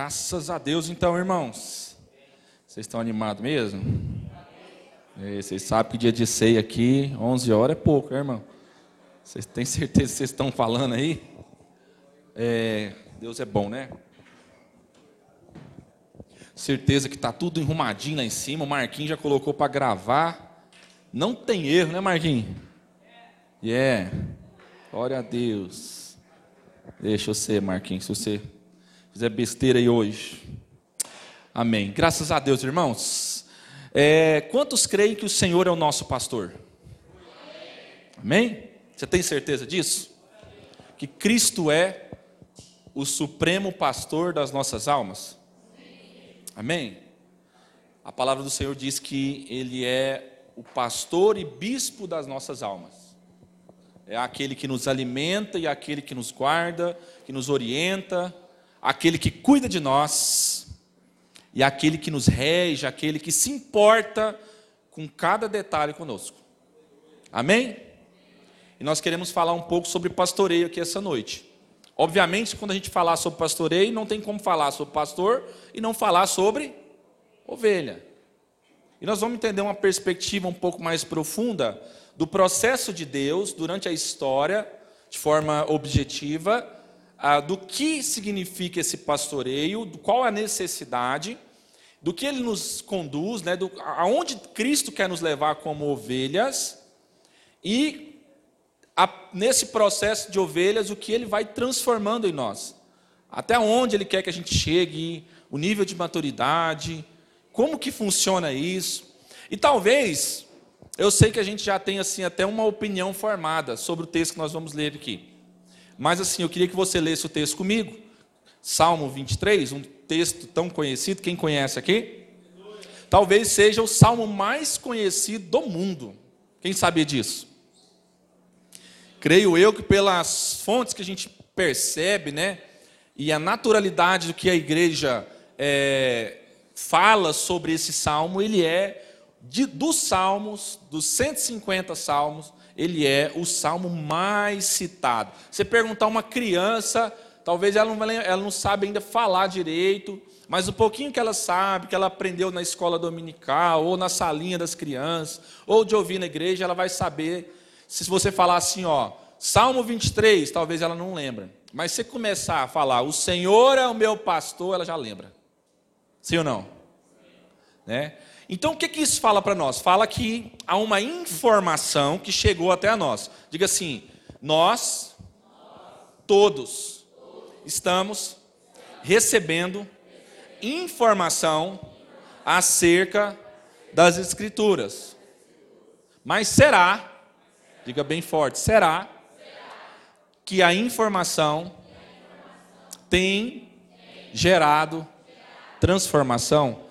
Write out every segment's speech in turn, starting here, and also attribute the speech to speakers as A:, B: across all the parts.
A: Graças a Deus, então, irmãos. Vocês estão animados mesmo? É, vocês sabem que dia de ceia aqui, 11 horas é pouco, né, irmão? Vocês têm certeza que vocês estão falando aí? É, Deus é bom, né? Certeza que está tudo enrumadinho lá em cima. O Marquinhos já colocou para gravar. Não tem erro, né, Marquinhos? Yeah. Glória a Deus. Deixa eu ser, Marquinhos, se você fizer besteira aí hoje. Amém. Graças a Deus, irmãos. É, quantos creem que o Senhor é o nosso pastor? Amém? Você tem certeza disso? Que Cristo é o supremo pastor das nossas almas? Amém? A palavra do Senhor diz que Ele é o pastor e bispo das nossas almas. É aquele que nos alimenta e aquele que nos guarda, que nos orienta, aquele que cuida de nós e aquele que nos rege, aquele que se importa com cada detalhe conosco. Amém? E nós queremos falar um pouco sobre pastoreio aqui essa noite. Obviamente, quando a gente falar sobre pastoreio, não tem como falar sobre pastor e não falar sobre ovelha. E nós vamos entender uma perspectiva um pouco mais profunda do processo de Deus durante a história, de forma objetiva, ah, do que significa esse pastoreio, qual a necessidade, do que ele nos conduz, né, do, aonde Cristo quer nos levar como ovelhas, e a, nesse processo de ovelhas, o que ele vai transformando em nós. Até onde ele quer que a gente chegue, o nível de maturidade, como que funciona isso. E talvez, eu sei que a gente já tem assim até uma opinião formada sobre o texto que nós vamos ler aqui. Mas assim, eu queria que você lesse o texto comigo. Salmo 23, um texto tão conhecido, quem conhece aqui? Talvez seja o salmo mais conhecido do mundo. Quem sabia disso? Creio eu que pelas fontes que a gente percebe, né, e a naturalidade do que a igreja é, fala sobre esse salmo, ele é de, dos salmos, dos 150 salmos, ele é o salmo mais citado. Você perguntar a uma criança, talvez ela não, ela não sabe ainda falar direito, mas o pouquinho que ela sabe, que ela aprendeu na escola dominical, ou na salinha das crianças, ou de ouvir na igreja, ela vai saber. Se você falar assim, ó, Salmo 23, talvez ela não lembre. Mas se começar a falar, o Senhor é o meu pastor, ela já lembra. Sim ou não? Né? Então, o que, que isso fala para nós? Fala que há uma informação que chegou até a nós. Diga assim: nós, todos, estamos recebendo informação acerca das Escrituras. Mas será, diga bem forte, será que a informação tem gerado transformação?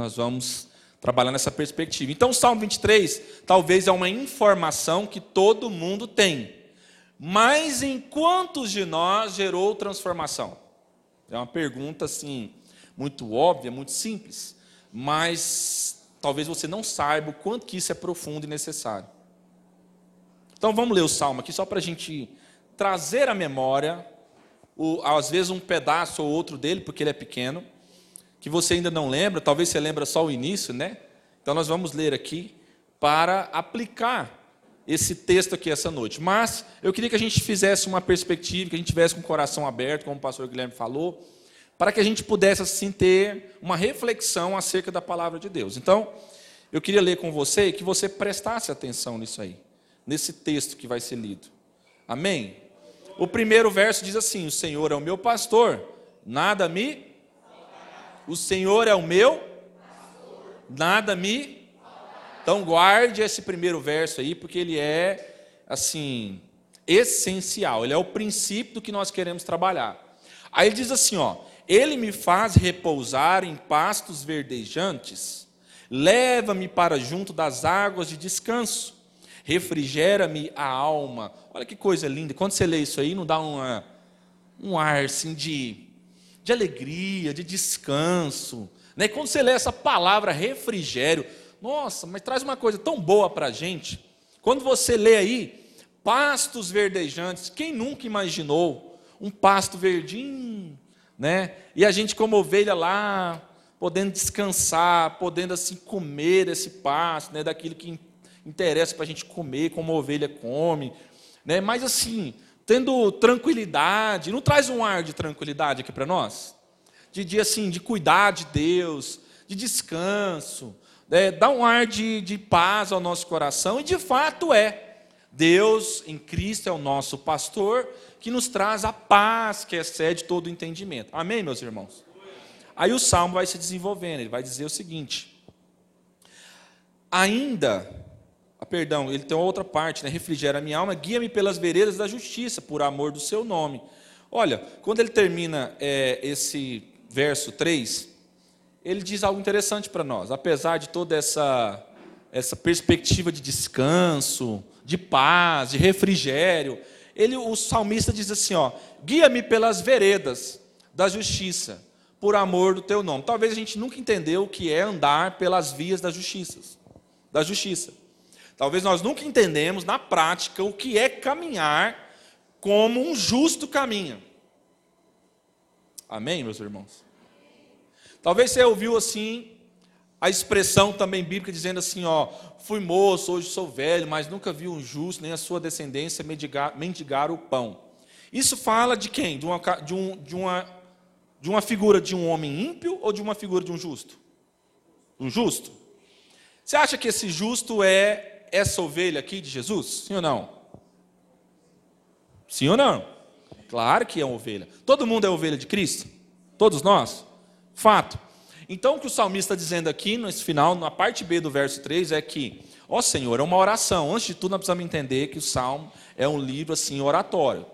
A: Nós vamos trabalhar nessa perspectiva. Então, o Salmo 23 talvez é uma informação que todo mundo tem. Mas em quantos de nós gerou transformação? É uma pergunta assim, muito óbvia, muito simples, mas talvez você não saiba o quanto que isso é profundo e necessário. Então vamos ler o salmo aqui só para a gente trazer à memória, o, às vezes um pedaço ou outro dele, porque ele é pequeno que você ainda não lembra, talvez você lembra só o início, né? Então nós vamos ler aqui para aplicar esse texto aqui essa noite. Mas eu queria que a gente fizesse uma perspectiva, que a gente tivesse com o coração aberto, como o pastor Guilherme falou, para que a gente pudesse assim ter uma reflexão acerca da palavra de Deus. Então, eu queria ler com você e que você prestasse atenção nisso aí, nesse texto que vai ser lido. Amém? O primeiro verso diz assim: O Senhor é o meu pastor, nada me o Senhor é o meu, nada me. Então guarde esse primeiro verso aí, porque ele é, assim, essencial. Ele é o princípio do que nós queremos trabalhar. Aí ele diz assim: ó, Ele me faz repousar em pastos verdejantes, leva-me para junto das águas de descanso, refrigera-me a alma. Olha que coisa linda. Quando você lê isso aí, não dá uma, um ar assim de de alegria, de descanso. Né? quando você lê essa palavra refrigério, nossa, mas traz uma coisa tão boa para a gente. Quando você lê aí, pastos verdejantes, quem nunca imaginou um pasto verdinho, né? E a gente como ovelha lá, podendo descansar, podendo assim comer esse pasto, né, daquilo que interessa para a gente comer, como a ovelha come, né? Mas assim, tendo tranquilidade, não traz um ar de tranquilidade aqui para nós? De dia assim, de cuidar de Deus, de descanso, né? dá um ar de, de paz ao nosso coração, e de fato é. Deus em Cristo é o nosso pastor, que nos traz a paz que excede todo o entendimento. Amém, meus irmãos? Aí o salmo vai se desenvolvendo, ele vai dizer o seguinte: ainda, perdão, ele tem outra parte, né? refrigera a minha alma, guia-me pelas veredas da justiça, por amor do seu nome. Olha, quando ele termina é, esse verso 3, ele diz algo interessante para nós. Apesar de toda essa, essa perspectiva de descanso, de paz, de refrigério, ele, o salmista diz assim: ó, guia-me pelas veredas da justiça, por amor do teu nome. Talvez a gente nunca entendeu o que é andar pelas vias da justiça. Da justiça. Talvez nós nunca entendemos na prática o que é caminhar como um justo caminho. Amém, meus irmãos? Talvez você ouviu assim a expressão também bíblica dizendo assim, ó, fui moço, hoje sou velho, mas nunca vi um justo nem a sua descendência mendigar, mendigar o pão. Isso fala de quem? De uma, de, um, de uma de uma figura de um homem ímpio ou de uma figura de um justo? Um justo? Você acha que esse justo é essa ovelha aqui de Jesus? Sim ou não? Sim ou não? Claro que é uma ovelha. Todo mundo é ovelha de Cristo? Todos nós? Fato. Então, o que o salmista está dizendo aqui, nesse final, na parte B do verso 3, é que, ó Senhor, é uma oração. Antes de tudo, nós precisamos entender que o salmo é um livro assim oratório.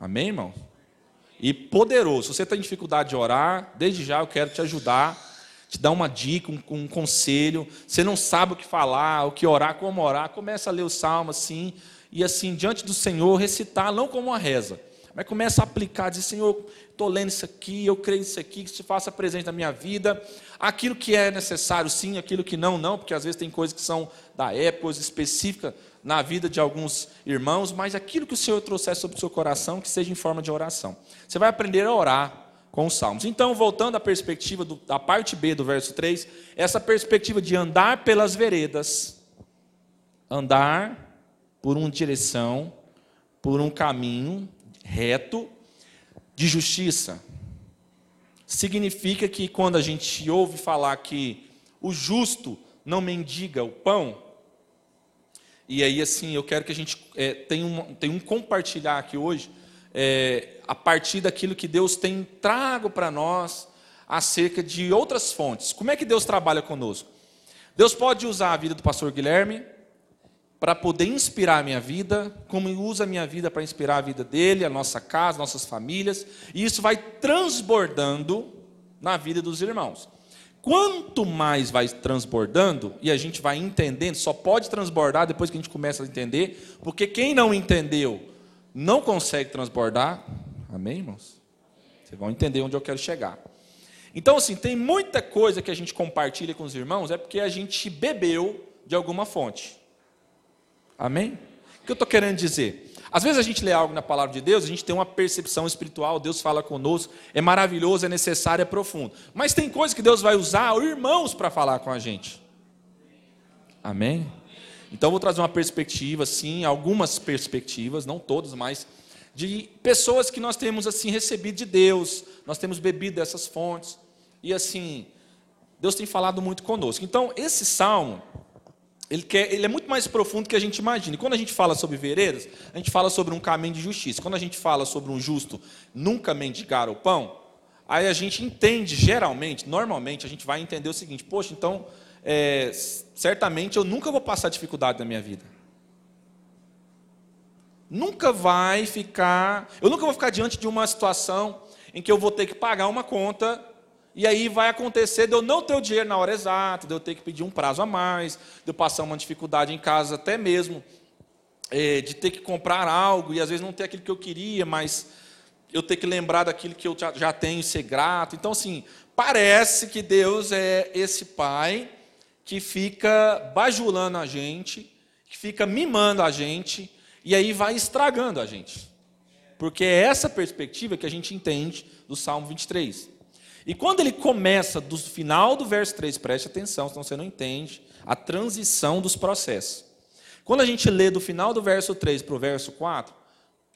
A: Amém, irmão? e poderoso. Se você tem dificuldade de orar, desde já eu quero te ajudar, te dar uma dica, um, um conselho. Você não sabe o que falar, o que orar, como orar, começa a ler o salmo assim, e assim, diante do Senhor, recitar, não como uma reza, mas começa a aplicar, dizer, Senhor, estou lendo isso aqui, eu creio nisso aqui, que se faça presente na minha vida. Aquilo que é necessário, sim, aquilo que não, não, porque às vezes tem coisas que são da época, coisas específicas na vida de alguns irmãos, mas aquilo que o Senhor trouxer sobre o seu coração, que seja em forma de oração. Você vai aprender a orar com os salmos. Então, voltando à perspectiva do, da parte B do verso 3, essa perspectiva de andar pelas veredas, andar por uma direção, por um caminho reto de justiça. Significa que quando a gente ouve falar que o justo não mendiga o pão, e aí, assim, eu quero que a gente é, tenha, um, tenha um compartilhar aqui hoje, é, a partir daquilo que Deus tem trago para nós acerca de outras fontes. Como é que Deus trabalha conosco? Deus pode usar a vida do pastor Guilherme para poder inspirar a minha vida, como usa a minha vida para inspirar a vida dele, a nossa casa, nossas famílias, e isso vai transbordando na vida dos irmãos. Quanto mais vai transbordando, e a gente vai entendendo, só pode transbordar depois que a gente começa a entender, porque quem não entendeu não consegue transbordar. Amém, irmãos? Vocês vão entender onde eu quero chegar. Então, assim, tem muita coisa que a gente compartilha com os irmãos, é porque a gente bebeu de alguma fonte. Amém? O que eu estou querendo dizer? Às vezes a gente lê algo na palavra de Deus, a gente tem uma percepção espiritual, Deus fala conosco, é maravilhoso, é necessário, é profundo. Mas tem coisas que Deus vai usar irmãos para falar com a gente. Amém? Então vou trazer uma perspectiva, sim, algumas perspectivas, não todas, mas de pessoas que nós temos assim recebido de Deus, nós temos bebido dessas fontes e assim Deus tem falado muito conosco. Então esse salmo ele, quer, ele é muito mais profundo do que a gente imagina. E quando a gente fala sobre veredas, a gente fala sobre um caminho de justiça. Quando a gente fala sobre um justo nunca mendigar o pão, aí a gente entende, geralmente, normalmente, a gente vai entender o seguinte: poxa, então, é, certamente eu nunca vou passar dificuldade na minha vida. Nunca vai ficar. Eu nunca vou ficar diante de uma situação em que eu vou ter que pagar uma conta e aí vai acontecer de eu não ter o dinheiro na hora exata, de eu ter que pedir um prazo a mais, de eu passar uma dificuldade em casa até mesmo, é, de ter que comprar algo e às vezes não ter aquilo que eu queria, mas eu ter que lembrar daquilo que eu já, tenho e ser grato. Então, assim, parece que Deus é esse pai que fica bajulando a gente, que fica mimando a gente, e aí vai estragando a gente. Porque é essa perspectiva que a gente entende do Salmo 23. E quando ele começa do final do verso 3, preste atenção, senão você não entende a transição dos processos. Quando a gente lê do final do verso 3 para o verso 4,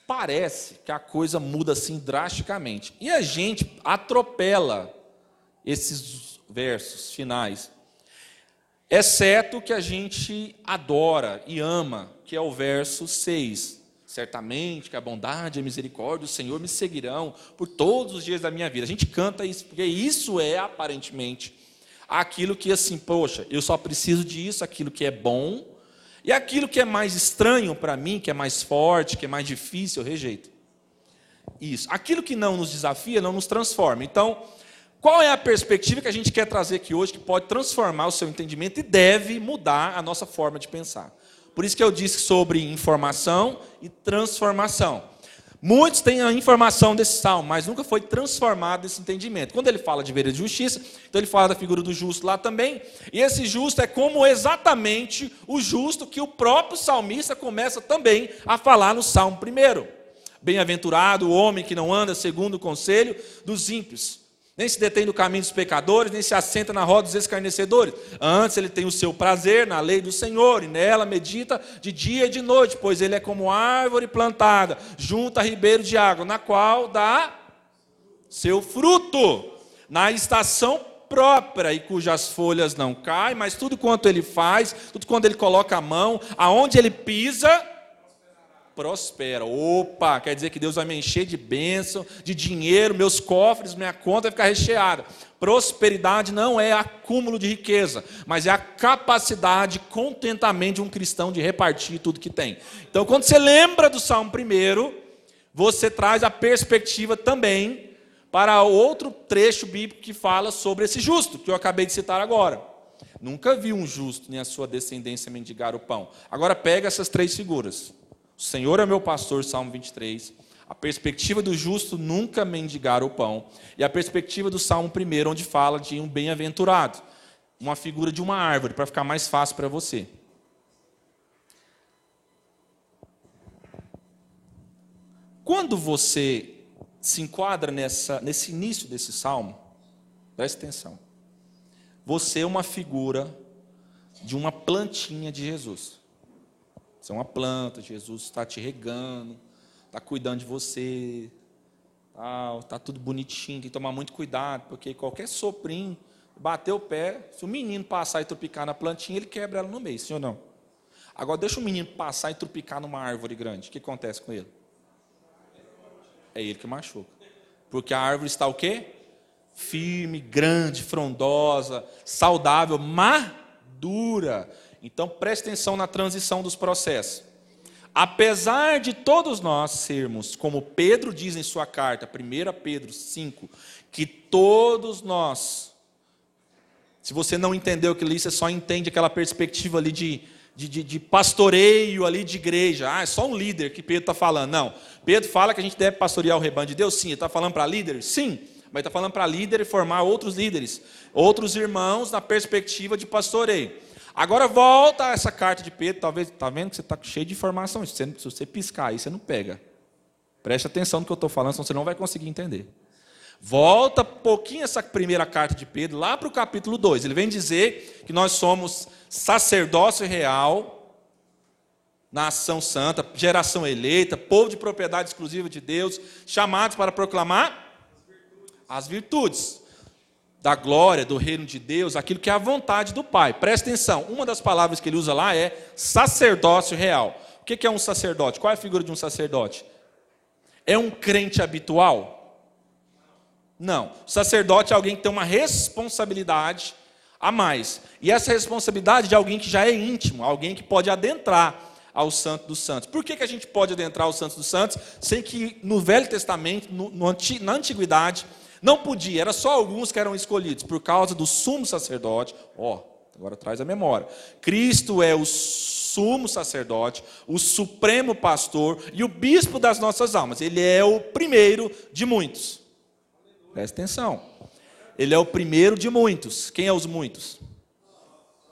A: parece que a coisa muda assim drasticamente. E a gente atropela esses versos finais. Exceto que a gente adora e ama, que é o verso 6. Certamente que a bondade e a misericórdia do Senhor me seguirão por todos os dias da minha vida. A gente canta isso, porque isso é aparentemente aquilo que assim, poxa, eu só preciso disso, aquilo que é bom, e aquilo que é mais estranho para mim, que é mais forte, que é mais difícil, eu rejeito. Isso. Aquilo que não nos desafia, não nos transforma. Então, qual é a perspectiva que a gente quer trazer aqui hoje que pode transformar o seu entendimento e deve mudar a nossa forma de pensar? Por isso que eu disse sobre informação e transformação. Muitos têm a informação desse salmo, mas nunca foi transformado esse entendimento. Quando ele fala de vereda de justiça, então ele fala da figura do justo lá também. E esse justo é como exatamente o justo que o próprio salmista começa também a falar no salmo primeiro. Bem-aventurado o homem que não anda segundo o conselho dos ímpios nem se detém no caminho dos pecadores, nem se assenta na roda dos escarnecedores. Antes ele tem o seu prazer na lei do Senhor, e nela medita de dia e de noite, pois ele é como árvore plantada junto a ribeiro de água, na qual dá seu fruto na estação própria e cujas folhas não caem, mas tudo quanto ele faz, tudo quanto ele coloca a mão, aonde ele pisa, prospera. Opa, quer dizer que Deus vai me encher de bênção, de dinheiro, meus cofres, minha conta vai ficar recheada. Prosperidade não é acúmulo de riqueza, mas é a capacidade, contentamento de um cristão de repartir tudo que tem. Então, quando você lembra do Salmo primeiro, você traz a perspectiva também para outro trecho bíblico que fala sobre esse justo, que eu acabei de citar agora. Nunca vi um justo nem a sua descendência mendigar o pão. Agora pega essas três figuras. O Senhor é meu pastor, Salmo 23. A perspectiva do justo nunca mendigar o pão. E a perspectiva do Salmo 1, onde fala de um bem-aventurado. Uma figura de uma árvore, para ficar mais fácil para você. Quando você se enquadra nessa, nesse início desse salmo, preste atenção. Você é uma figura de uma plantinha de Jesus. Você é uma planta, Jesus está te regando, está cuidando de você, está tudo bonitinho, tem que tomar muito cuidado, porque qualquer soprinho, bater o pé, se o menino passar e tropicar na plantinha, ele quebra ela no meio, sim ou não? Agora deixa o menino passar e tropicar numa árvore grande, o que acontece com ele? É ele que machuca. Porque a árvore está o quê? Firme, grande, frondosa, saudável, madura. Então preste atenção na transição dos processos. Apesar de todos nós sermos, como Pedro diz em sua carta, 1 Pedro 5, que todos nós, se você não entendeu o que li, você só entende aquela perspectiva ali de, de, de, de pastoreio ali de igreja. Ah, é só um líder que Pedro está falando. Não. Pedro fala que a gente deve pastorear o rebanho de Deus. Sim. Ele está falando para líderes? Sim. Mas está falando para líder e formar outros líderes, outros irmãos na perspectiva de pastoreio. Agora volta essa carta de Pedro, talvez, está vendo que você está cheio de informação. Se você, piscar aí, você não pega. Preste atenção no que eu estou falando, senão você não vai conseguir entender. Volta pouquinho essa primeira carta de Pedro, lá para o capítulo 2. Ele vem dizer que nós somos sacerdócio real, nação santa, geração eleita, povo de propriedade exclusiva de Deus, chamados para proclamar as virtudes da glória, do reino de Deus, aquilo que é a vontade do Pai. Presta atenção, uma das palavras que ele usa lá é sacerdócio real. O que é um sacerdote? Qual é a figura de um sacerdote? É um crente habitual? Não. O sacerdote é alguém que tem uma responsabilidade a mais. E essa responsabilidade de alguém que já é íntimo, alguém que pode adentrar ao Santo dos Santos. Por que, que a gente pode adentrar ao Santo dos Santos sem que no Velho Testamento, no, no, na Antiguidade, não podia, era só alguns que eram escolhidos por causa do sumo sacerdote. Ó, oh, agora traz a memória. Cristo é o sumo sacerdote, o supremo pastor e o bispo das nossas almas. Ele é o primeiro de muitos. Presta atenção. Ele é o primeiro de muitos. Quem é os muitos?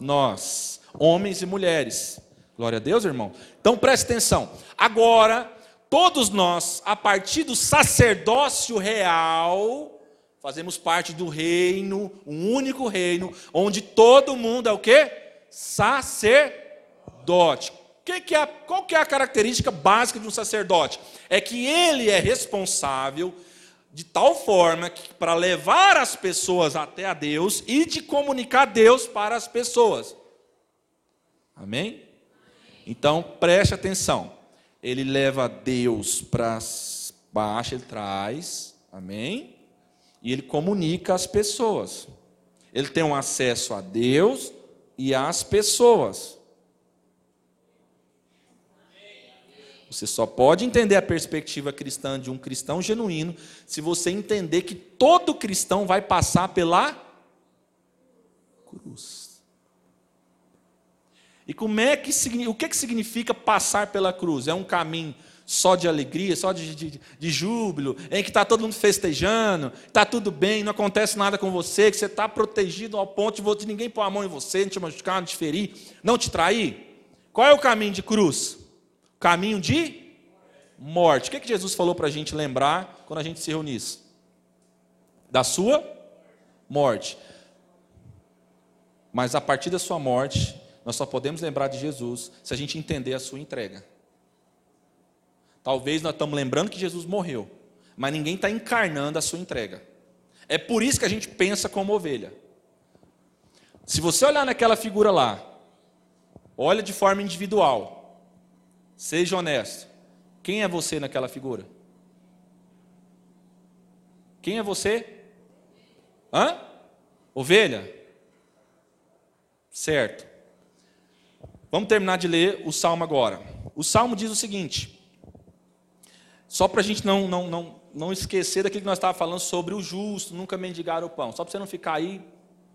A: Nós, homens e mulheres. Glória a Deus, irmão. Então preste atenção. Agora, todos nós, a partir do sacerdócio real, fazemos parte do reino, um único reino, onde todo mundo é o quê? Sacerdote. Que que é, qual que é a característica básica de um sacerdote? É que ele é responsável de tal forma que para levar as pessoas até a Deus e de comunicar Deus para as pessoas. Amém? Então preste atenção. Ele leva Deus para baixo, ele traz, amém? E ele comunica às pessoas. Ele tem um acesso a Deus e às pessoas. Você só pode entender a perspectiva cristã de um cristão genuíno se você entender que todo cristão vai passar pela cruz. E como é que o que, que significa passar pela cruz? É um caminho só de alegria, só de, de, de júbilo, em que está todo mundo festejando, está tudo bem, não acontece nada com você, que você está protegido ao ponto de ninguém pôr a mão em você, não te machucar, não te ferir, não te trair? Qual é o caminho de cruz? caminho de morte. O que, é que Jesus falou para a gente lembrar quando a gente se reunisse? Da sua morte. Mas a partir da sua morte, nós só podemos lembrar de Jesus se a gente entender a sua entrega. Talvez nós estamos lembrando que Jesus morreu, mas ninguém está encarnando a sua entrega. É por isso que a gente pensa como ovelha. Se você olhar naquela figura lá, olha de forma individual, Seja honesto. Quem é você naquela figura? Quem é você? Hã? Ovelha? Certo. Vamos terminar de ler o salmo agora. O salmo diz o seguinte: só para a gente não, não, não, não esquecer daquilo que nós estávamos falando sobre o justo, nunca mendigar o pão. Só para você não ficar aí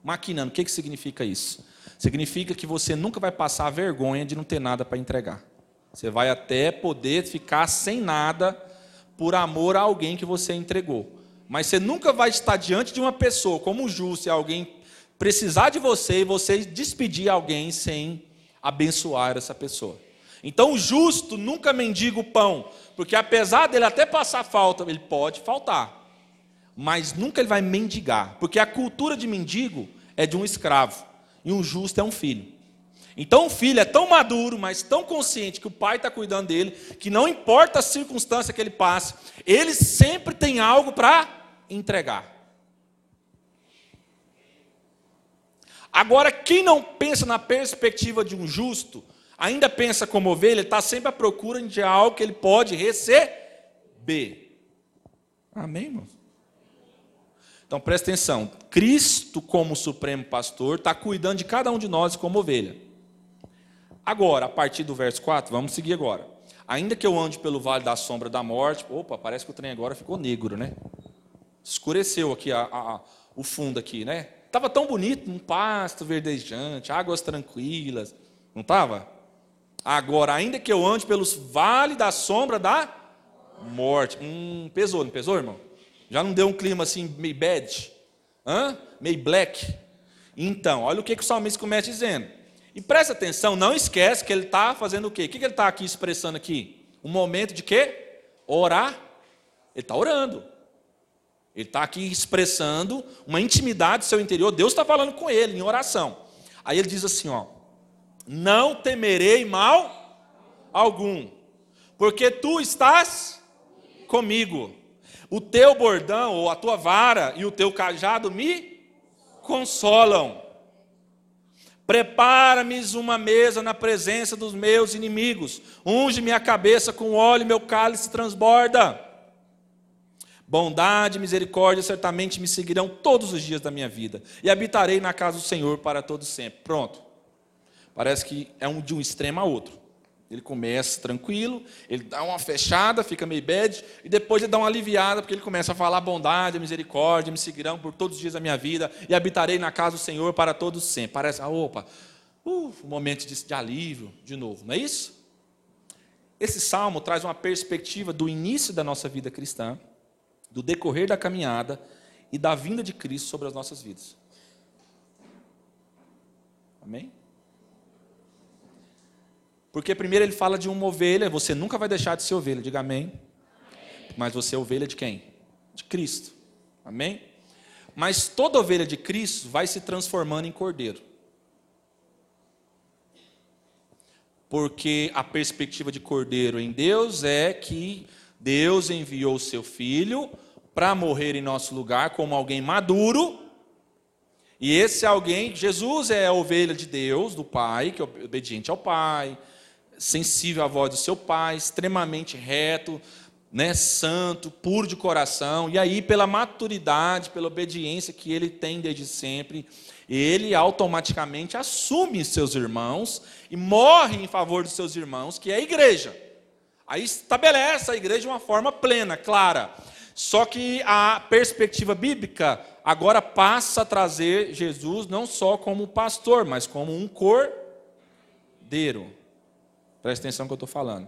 A: maquinando. O que, que significa isso? Significa que você nunca vai passar vergonha de não ter nada para entregar. Você vai até poder ficar sem nada por amor a alguém que você entregou. Mas você nunca vai estar diante de uma pessoa como justo e alguém precisar de você e você despedir alguém sem abençoar essa pessoa. Então o justo nunca mendiga o pão, porque apesar dele até passar falta, ele pode faltar, mas nunca ele vai mendigar, porque a cultura de mendigo é de um escravo e um justo é um filho. Então o filho é tão maduro, mas tão consciente que o pai está cuidando dele, que não importa a circunstância que ele passe, ele sempre tem algo para entregar. Agora, quem não pensa na perspectiva de um justo, ainda pensa como ovelha, está sempre à procura de algo que ele pode receber. Amém, irmãos? Então presta atenção: Cristo, como Supremo Pastor, está cuidando de cada um de nós como ovelha. Agora, a partir do verso 4, vamos seguir agora. Ainda que eu ande pelo vale da sombra da morte, opa, parece que o trem agora ficou negro, né? Escureceu aqui a, a, o fundo aqui, né? Tava tão bonito, um pasto verdejante, águas tranquilas, não tava? Agora, ainda que eu ande pelos vales da sombra da morte, hum, pesou, não pesou, irmão? Já não deu um clima assim meio bad, Hã? meio black? Então, olha o que, que o salmista começa dizendo. E presta atenção, não esquece que ele está fazendo o quê? O que ele está aqui expressando aqui? Um momento de quê? Orar. Ele está orando. Ele está aqui expressando uma intimidade do seu interior. Deus está falando com ele em oração. Aí ele diz assim: ó, não temerei mal algum, porque tu estás comigo. O teu bordão ou a tua vara e o teu cajado me consolam. Prepara-me uma mesa na presença dos meus inimigos. Unge minha cabeça com óleo, meu cálice transborda. Bondade e misericórdia certamente me seguirão todos os dias da minha vida, e habitarei na casa do Senhor para todo sempre. Pronto. Parece que é um de um extremo a outro. Ele começa tranquilo, ele dá uma fechada, fica meio bad, e depois ele dá uma aliviada, porque ele começa a falar bondade, misericórdia, me seguirão por todos os dias da minha vida, e habitarei na casa do Senhor para todos sempre. Parece, ah, opa, uh, um momento de, de alívio de novo, não é isso? Esse salmo traz uma perspectiva do início da nossa vida cristã, do decorrer da caminhada e da vinda de Cristo sobre as nossas vidas. Amém? Porque primeiro ele fala de uma ovelha, você nunca vai deixar de ser ovelha, diga amém. Mas você é ovelha de quem? De Cristo. Amém? Mas toda ovelha de Cristo vai se transformando em cordeiro. Porque a perspectiva de cordeiro em Deus é que Deus enviou seu filho para morrer em nosso lugar como alguém maduro. E esse alguém, Jesus é a ovelha de Deus, do Pai, que é obediente ao Pai, sensível à voz do seu Pai, extremamente reto, né, santo, puro de coração. E aí, pela maturidade, pela obediência que ele tem desde sempre, ele automaticamente assume seus irmãos e morre em favor dos seus irmãos, que é a igreja. Aí estabelece a igreja de uma forma plena, clara. Só que a perspectiva bíblica agora passa a trazer Jesus não só como pastor, mas como um cordeiro. Presta atenção no que eu estou falando.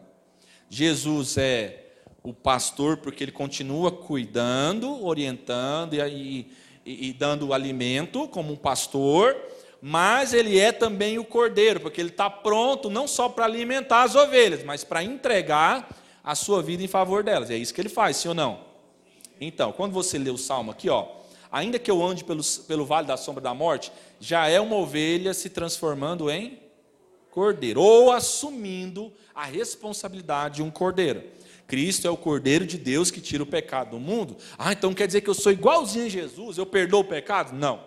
A: Jesus é o pastor porque ele continua cuidando, orientando e, e, e dando alimento como um pastor, mas ele é também o cordeiro, porque ele está pronto não só para alimentar as ovelhas, mas para entregar a sua vida em favor delas. É isso que ele faz, sim ou não? Então, quando você lê o salmo aqui, ó, ainda que eu ande pelo, pelo vale da sombra da morte, já é uma ovelha se transformando em cordeiro, ou assumindo a responsabilidade de um cordeiro. Cristo é o Cordeiro de Deus que tira o pecado do mundo. Ah, então quer dizer que eu sou igualzinho a Jesus, eu perdoo o pecado? Não.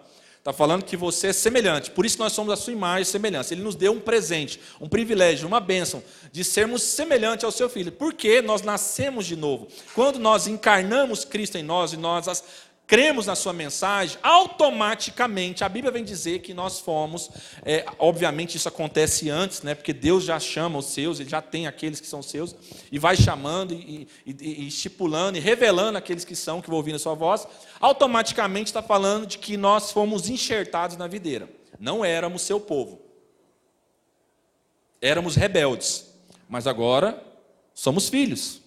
A: Está falando que você é semelhante, por isso nós somos a sua imagem e semelhança. Ele nos deu um presente, um privilégio, uma bênção de sermos semelhantes ao seu filho, porque nós nascemos de novo. Quando nós encarnamos Cristo em nós e nós cremos na sua mensagem, automaticamente a Bíblia vem dizer que nós fomos, é, obviamente isso acontece antes, né, porque Deus já chama os seus, Ele já tem aqueles que são seus, e vai chamando e, e, e estipulando e revelando aqueles que são, que vão ouvir a sua voz, automaticamente está falando de que nós fomos enxertados na videira, não éramos seu povo, éramos rebeldes, mas agora somos filhos.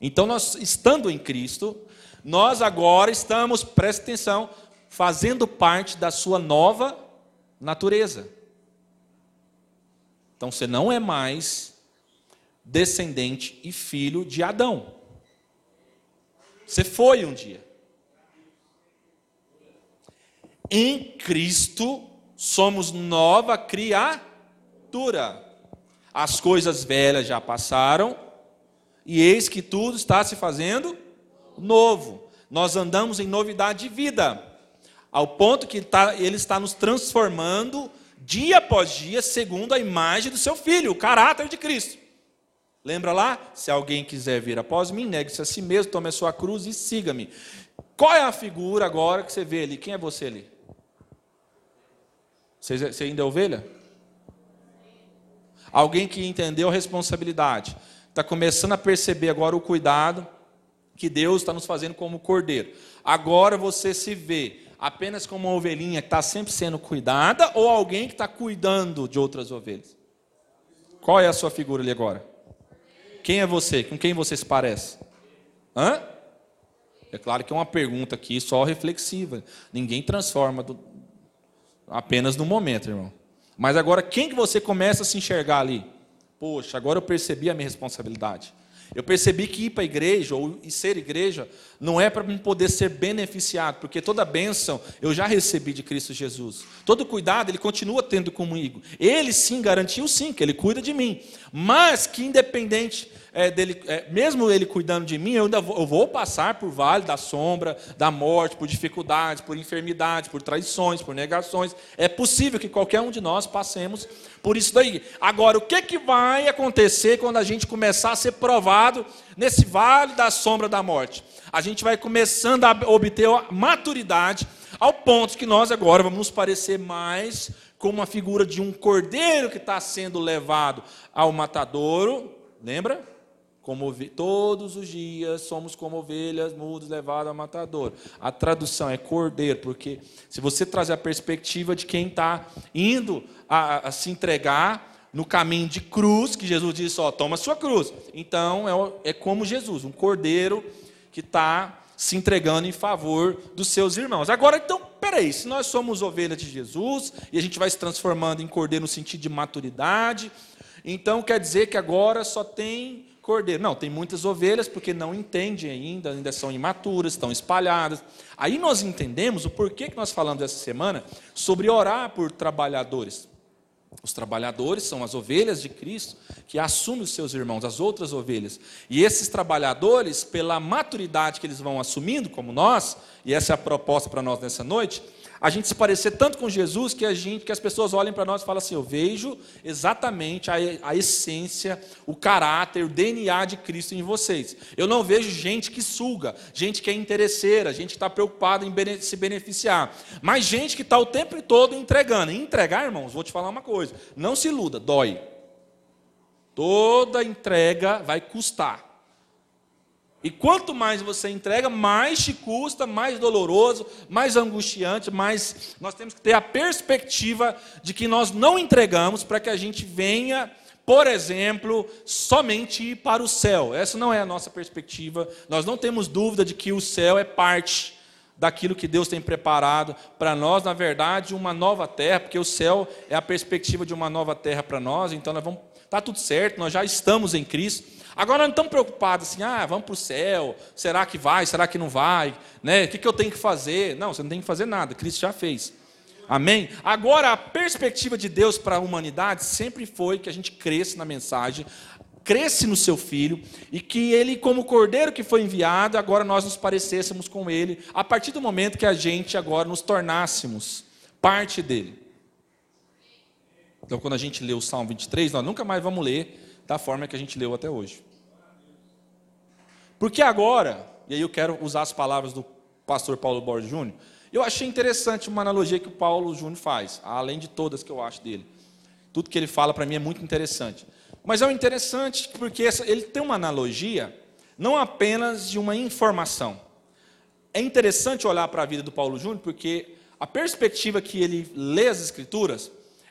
A: Então, nós, estando em Cristo, nós agora estamos, presta atenção, fazendo parte da sua nova natureza. Então você não é mais descendente e filho de Adão. Você foi um dia. Em Cristo somos nova criatura. As coisas velhas já passaram, e eis que tudo está se fazendo novo. Nós andamos em novidade de vida, ao ponto que tá, Ele está nos transformando dia após dia, segundo a imagem do Seu Filho, o caráter de Cristo. Lembra lá? Se alguém quiser vir após mim, negue-se a si mesmo, tome a sua cruz e siga-me. Qual é a figura agora que você vê ali? Quem é você ali? Você, você ainda é ovelha? Alguém que entendeu a responsabilidade, está começando a perceber agora o cuidado que Deus está nos fazendo como cordeiro. Agora você se vê apenas como uma ovelhinha que está sempre sendo cuidada ou alguém que está cuidando de outras ovelhas? Qual é a sua figura ali agora? Quem é você? Com quem você se parece? Hã? É claro que é uma pergunta aqui só reflexiva. Ninguém transforma do... apenas no momento, irmão. Mas agora, quem que você começa a se enxergar ali? Poxa, agora eu percebi a minha responsabilidade. Eu percebi que ir para a igreja ou ser igreja não é para poder ser beneficiado, porque toda bênção eu já recebi de Cristo Jesus. Todo cuidado ele continua tendo comigo. Ele sim garantiu sim que ele cuida de mim, mas que independente é, dele, é, mesmo ele cuidando de mim, eu ainda vou, eu vou passar por vale da sombra, da morte, por dificuldades, por enfermidades, por traições, por negações. É possível que qualquer um de nós passemos por isso daí. Agora, o que, que vai acontecer quando a gente começar a ser provado nesse vale da sombra da morte? A gente vai começando a obter maturidade ao ponto que nós agora vamos nos parecer mais como a figura de um cordeiro que está sendo levado ao matadouro, lembra? Como todos os dias somos como ovelhas mudas levadas ao matador. A tradução é cordeiro, porque se você trazer a perspectiva de quem está indo a, a, se entregar no caminho de cruz, que Jesus disse: ó, toma sua cruz. Então é, é como Jesus, um cordeiro que está se entregando em favor dos seus irmãos. Agora, então, peraí, se nós somos ovelhas de Jesus e a gente vai se transformando em cordeiro no sentido de maturidade, Então quer dizer que agora só tem cordeiro. Não, tem muitas ovelhas porque não entendem ainda, ainda são imaturas, estão espalhadas. Aí nós entendemos o porquê que nós falamos essa semana sobre orar por trabalhadores. Os trabalhadores são as ovelhas de Cristo que assumem os seus irmãos, as outras ovelhas. E esses trabalhadores, pela maturidade que eles vão assumindo, como nós, e essa é a proposta para nós nessa noite, a gente se parecer tanto com Jesus que a gente, que as pessoas olhem para nós e falem assim: eu vejo exatamente a, a essência, o caráter, o DNA de Cristo em vocês. Eu não vejo gente que suga, gente que é interesseira, gente que está preocupada em bene, se beneficiar, mas gente que está o tempo todo entregando. E entregar, irmãos, vou te falar uma coisa: não se iluda, dói. Toda entrega vai custar. E quanto mais você entrega, mais te custa, mais doloroso, mais angustiante, mais nós temos que ter a perspectiva de que nós não entregamos para que a gente venha, por exemplo, somente para o céu. Essa não é a nossa perspectiva. Nós não temos dúvida de que o céu é parte daquilo que Deus tem preparado para nós, na verdade, uma nova terra, porque o céu é a perspectiva de uma nova terra para nós, então nós vamos tá tudo certo, nós já estamos em Cristo. Agora não estamos preocupados assim, ah, vamos para o céu, será que vai, será que não vai? Né? O que, que eu tenho que fazer? Não, você não tem que fazer nada, Cristo já fez. Amém? Agora, a perspectiva de Deus para a humanidade sempre foi que a gente cresça na mensagem, cresce no seu filho, e que ele, como cordeiro que foi enviado, agora nós nos parecêssemos com ele, a partir do momento que a gente agora nos tornássemos parte dele. Então, quando a gente lê o Salmo 23, nós nunca mais vamos ler da forma que a gente leu até hoje. Porque agora, e aí eu quero usar as palavras do pastor Paulo Borges Júnior, eu achei interessante uma analogia que o Paulo Júnior faz, além de todas que eu acho dele. Tudo que ele fala para mim é muito interessante. Mas é interessante porque ele tem uma analogia não apenas de uma informação. É interessante olhar para a vida do Paulo Júnior porque a perspectiva que ele lê as escrituras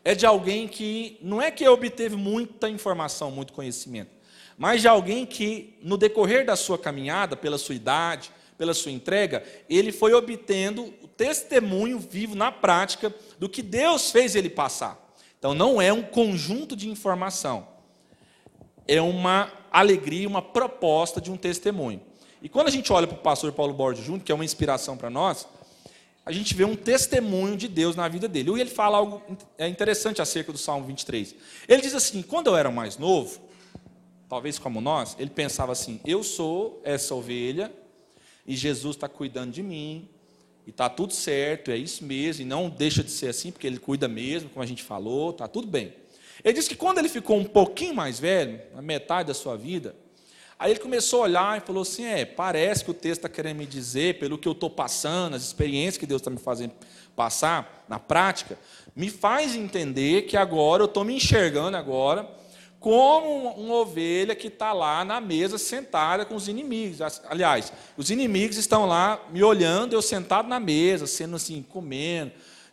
A: é de alguém que não é que obteve muita informação, muito conhecimento, mas de alguém que, no decorrer da sua caminhada, pela sua idade, pela sua entrega, ele foi obtendo o testemunho vivo na prática do que Deus fez ele passar. Então, não é um conjunto de informação, é uma alegria, uma proposta de um testemunho. E quando a gente olha para o pastor Paulo Borges Júnior, que é uma inspiração para nós, a gente vê um testemunho de Deus na vida dele. E ele fala algo é interessante acerca do Salmo 23. Ele diz assim: quando eu era mais novo, talvez como nós, ele pensava assim: eu sou essa ovelha e Jesus está cuidando de mim e está tudo certo, é isso mesmo, e não deixa de ser assim, porque ele cuida mesmo, como a gente falou, está tudo bem. Ele disse que quando ele ficou um pouquinho mais velho, na metade da sua vida, aí ele começou a olhar e falou assim: é, parece que o texto está querendo me dizer, pelo que eu estou passando, as experiências que Deus está me fazendo passar na prática, me faz entender que agora eu estou me enxergando agora como uma ovelha que está lá na mesa sentada com os inimigos. Aliás, os inimigos estão lá me olhando, eu sentado na mesa, sendo assim, comendo,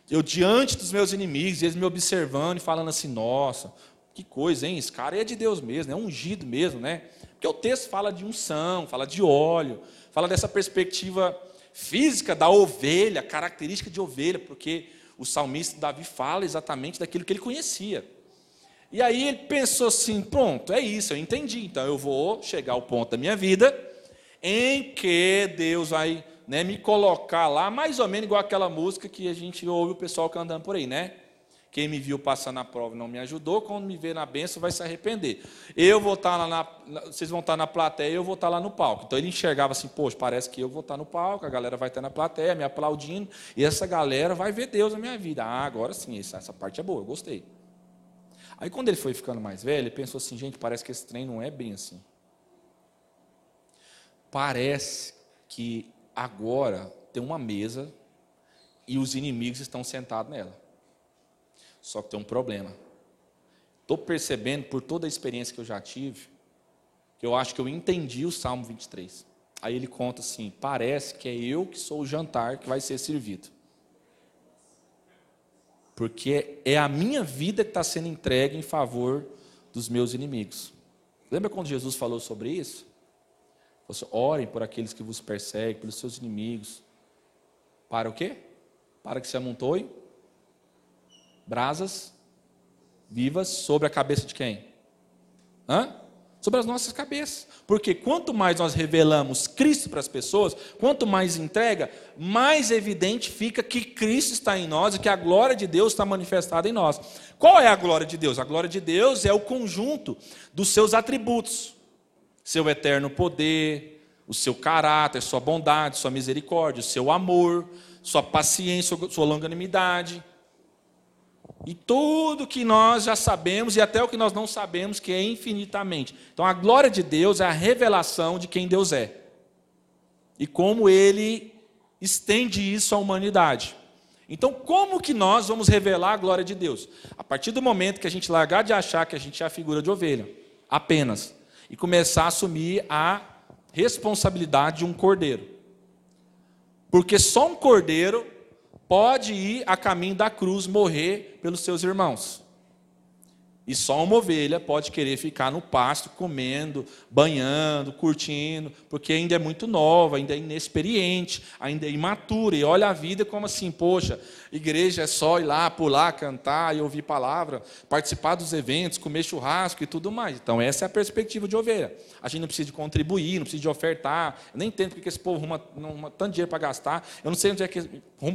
A: eu diante dos meus inimigos, eles me observando e falando assim: nossa, que coisa, hein? Esse cara é de Deus mesmo, é ungido mesmo, né? Porque o texto fala de unção, fala de óleo, fala dessa perspectiva física da ovelha, característica de ovelha, porque o salmista Davi fala exatamente daquilo que ele conhecia. E aí ele pensou assim: pronto, é isso, eu entendi. Então eu vou chegar ao ponto da minha vida em que Deus vai né, me colocar lá, mais ou menos igual aquela música que a gente ouve o pessoal cantando por aí, né? Quem me viu passar na prova não me ajudou, quando me vê na benção vai se arrepender. Eu vou estar lá na. Vocês vão estar na plateia, eu vou estar lá no palco. Então ele enxergava assim, poxa, parece que eu vou estar no palco, a galera vai estar na plateia, me aplaudindo, e essa galera vai ver Deus na minha vida. Ah, agora sim, essa, essa parte é boa, eu gostei. Aí quando ele foi ficando mais velho, ele pensou assim, gente, parece que esse trem não é bem assim. Parece que agora tem uma mesa e os inimigos estão sentados nela. Só que tem um problema. Estou percebendo, por toda a experiência que eu já tive, que eu acho que eu entendi o Salmo 23. Aí ele conta assim: parece que é eu que sou o jantar que vai ser servido porque é a minha vida que está sendo entregue em favor dos meus inimigos. Lembra quando Jesus falou sobre isso? Você orem por aqueles que vos perseguem, pelos seus inimigos. Para o quê? Para que se amontoem brasas vivas sobre a cabeça de quem? Hã? Sobre as nossas cabeças. Porque quanto mais nós revelamos Cristo para as pessoas, quanto mais entrega, mais evidente fica que Cristo está em nós e que a glória de Deus está manifestada em nós. Qual é a glória de Deus? A glória de Deus é o conjunto dos seus atributos: seu eterno poder, o seu caráter, sua bondade, sua misericórdia, o seu amor, sua paciência, sua longanimidade. E tudo que nós já sabemos e até o que nós não sabemos, que é infinitamente. Então a glória de Deus é a revelação de quem Deus é. E como ele estende isso à humanidade. Então, como que nós vamos revelar a glória de Deus? A partir do momento que a gente largar de achar que a gente é a figura de ovelha, apenas, e começar a assumir a responsabilidade de um cordeiro. Porque só um cordeiro pode ir a caminho da cruz morrer pelos seus irmãos. E só uma ovelha pode querer ficar no pasto, comendo, banhando, curtindo, porque ainda é muito nova, ainda é inexperiente, ainda é imatura, e olha a vida como assim, poxa, igreja é só ir lá, pular, cantar e ouvir palavra, participar dos eventos, comer churrasco e tudo mais. Então, essa é a perspectiva de ovelha. A gente não precisa de contribuir, não precisa de ofertar. Eu nem entendo porque esse povo arruma, arruma tanto dinheiro para gastar. Eu não sei onde é que,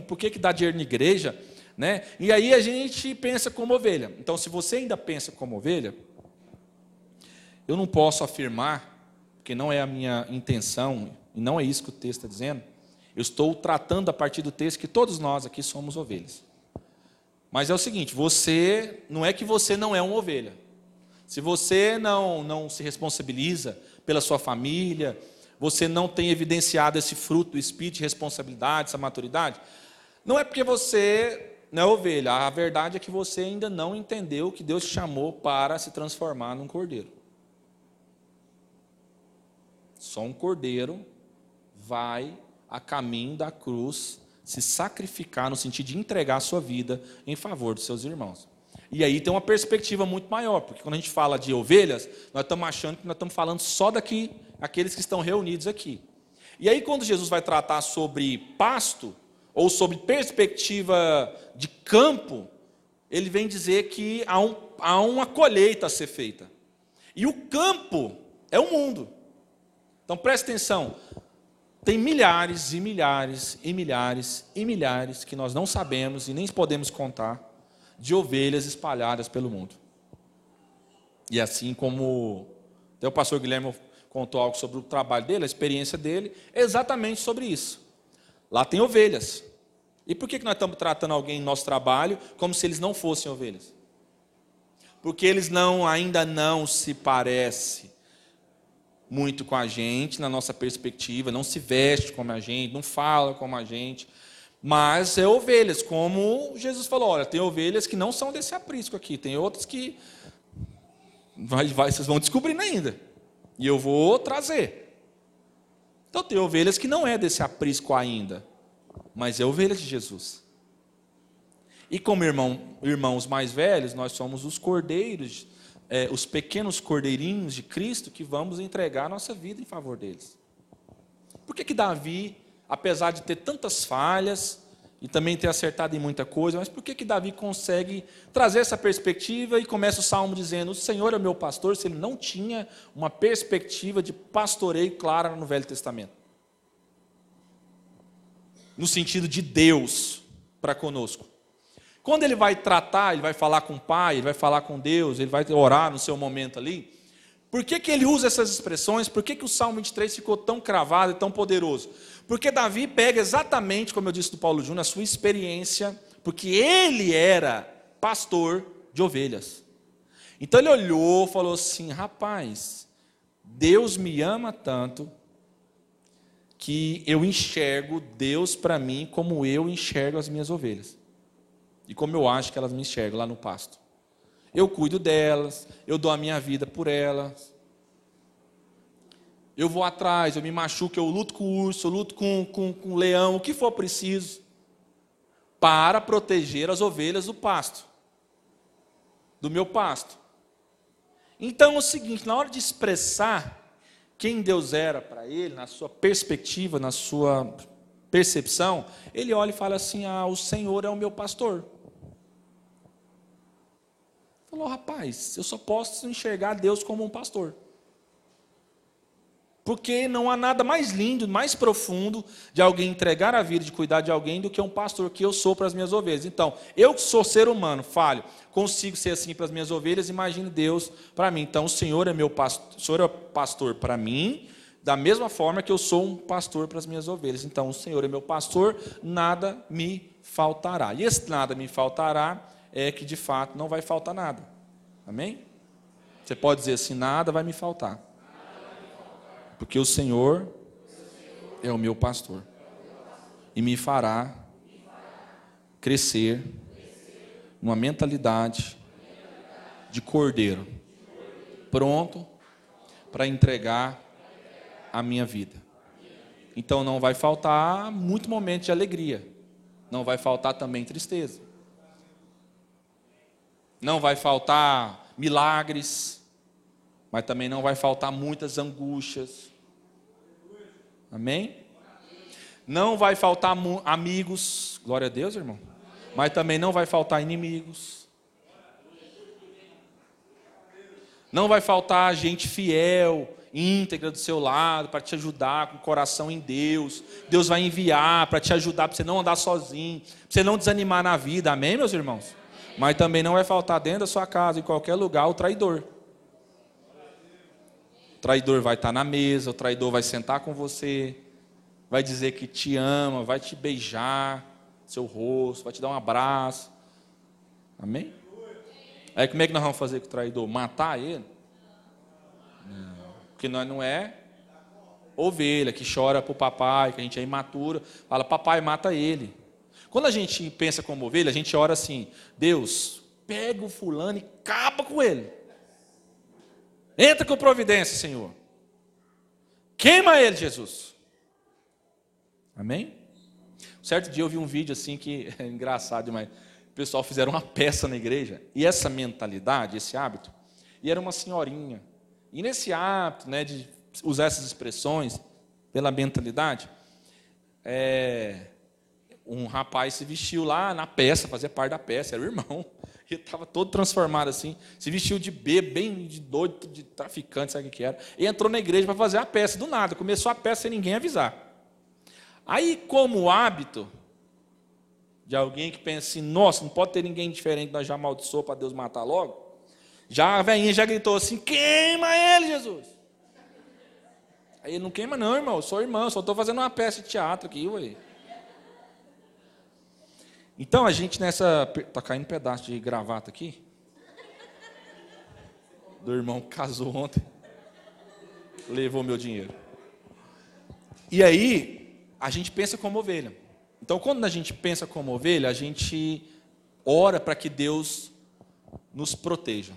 A: por que, que dá dinheiro na igreja né? E aí a gente pensa como ovelha. Então, se você ainda pensa como ovelha, eu não posso afirmar, porque não é a minha intenção, e não é isso que o texto está dizendo, eu estou tratando a partir do texto que todos nós aqui somos ovelhas. Mas é o seguinte, você, não é que você não é uma ovelha. Se você não, não se responsabiliza pela sua família, você não tem evidenciado esse fruto do espírito de responsabilidade, essa maturidade, não é porque você não é ovelha. A verdade é que você ainda não entendeu que Deus te chamou para se transformar num cordeiro. Só um cordeiro vai a caminho da cruz se sacrificar no sentido de entregar a sua vida em favor dos seus irmãos. E aí tem uma perspectiva muito maior, porque quando a gente fala de ovelhas, nós estamos achando que nós estamos falando só daqui, aqueles que estão reunidos aqui. E aí quando Jesus vai tratar sobre pasto, ou sobre perspectiva de campo, ele vem dizer que há, um, há uma colheita a ser feita. E o campo é o mundo. Então preste atenção. Tem milhares e milhares e milhares e milhares que nós não sabemos e nem podemos contar de ovelhas espalhadas pelo mundo. E assim como o pastor Guilherme contou algo sobre o trabalho dele, a experiência dele, é exatamente sobre isso. Lá tem ovelhas. E por que nós estamos tratando alguém em nosso trabalho como se eles não fossem ovelhas? Porque eles não ainda não se parecem muito com a gente, na nossa perspectiva, não se veste como a gente, não fala como a gente, mas é ovelhas, como Jesus falou, olha, tem ovelhas que não são desse aprisco aqui, tem outras que vai, vai, vocês vão descobrindo ainda. E eu vou trazer. Então tem ovelhas que não é desse aprisco ainda, mas é ovelha de Jesus. E como irmão, irmãos mais velhos, nós somos os cordeiros, é, os pequenos cordeirinhos de Cristo que vamos entregar a nossa vida em favor deles. Por que, que Davi, apesar de ter tantas falhas e também ter acertado em muita coisa, mas por que, que Davi consegue trazer essa perspectiva e começa o salmo dizendo: O Senhor é meu pastor, se ele não tinha uma perspectiva de pastoreio clara no Velho Testamento? no sentido de Deus para conosco. Quando ele vai tratar, ele vai falar com o Pai, ele vai falar com Deus, ele vai orar no seu momento ali. Por que, que ele usa essas expressões? Por que, que o Salmo 23 ficou tão cravado e tão poderoso? Porque Davi pega exatamente, como eu disse do Paulo Júnior, a sua experiência, porque ele era pastor de ovelhas. Então ele olhou falou assim: rapaz, Deus me ama tanto que eu enxergo Deus para mim como eu enxergo as minhas ovelhas. E como eu acho que elas me enxergam lá no pasto. Eu cuido delas, eu dou a minha vida por elas. Eu vou atrás, eu me machuco, eu luto com o urso, eu luto com, com, com o leão, o que for preciso, para proteger as ovelhas do pasto, do meu pasto. Então é o seguinte: na hora de expressar quem Deus era para ele, na sua perspectiva, na sua percepção, ele olha e fala assim: Ah, o Senhor é o meu pastor. falou, rapaz, eu só posso enxergar Deus como um pastor. Porque não há nada mais lindo, mais profundo de alguém entregar a vida, de cuidar de alguém, do que um pastor que eu sou para as minhas ovelhas. Então, eu sou ser humano, falho, consigo ser assim para as minhas ovelhas, imagine Deus para mim. Então, o Senhor é meu pastor, o Senhor é pastor para mim, da mesma forma que eu sou um pastor para as minhas ovelhas. Então, o Senhor é meu pastor, nada me faltará. E esse nada me faltará é que de fato não vai faltar nada. Amém? Você pode dizer assim: nada vai me faltar. Porque o Senhor é o meu pastor e me fará crescer numa mentalidade de cordeiro, pronto para entregar a minha vida. Então não vai faltar muito momento de alegria, não vai faltar também tristeza, não vai faltar milagres, mas também não vai faltar muitas angústias, Amém? Não vai faltar amigos, glória a Deus, irmão. Mas também não vai faltar inimigos. Não vai faltar gente fiel, íntegra do seu lado, para te ajudar com o coração em Deus. Deus vai enviar para te ajudar, para você não andar sozinho, para você não desanimar na vida. Amém, meus irmãos? Mas também não vai faltar dentro da sua casa, em qualquer lugar, o traidor traidor vai estar na mesa, o traidor vai sentar com você, vai dizer que te ama, vai te beijar seu rosto, vai te dar um abraço. Amém? Aí como é que nós vamos fazer com o traidor? Matar ele? Não. Porque nós não é ovelha que chora para o papai, que a gente é imatura, fala, papai, mata ele. Quando a gente pensa como ovelha, a gente ora assim, Deus, pega o fulano e acaba com ele. Entra com providência, Senhor. Queima ele, Jesus. Amém? Certo dia eu vi um vídeo assim que é engraçado demais. O pessoal fizeram uma peça na igreja. E essa mentalidade, esse hábito, e era uma senhorinha. E nesse hábito né, de usar essas expressões, pela mentalidade, é, um rapaz se vestiu lá na peça, fazia parte da peça, era o irmão. Ele estava todo transformado assim, se vestiu de bebo, bem de doido, de traficante, sabe o que era. E entrou na igreja para fazer a peça, do nada. Começou a peça sem ninguém avisar. Aí, como hábito de alguém que pensa assim, nossa, não pode ter ninguém diferente, nós já amaldiçoou para Deus matar logo. Já a velhinha já gritou assim, queima ele, Jesus. Aí ele não queima não, irmão, eu sou irmão, só estou fazendo uma peça de teatro aqui, ué. Então a gente nessa. Está caindo um pedaço de gravata aqui. Do irmão que casou ontem. Levou meu dinheiro. E aí, a gente pensa como ovelha. Então, quando a gente pensa como ovelha, a gente ora para que Deus nos proteja.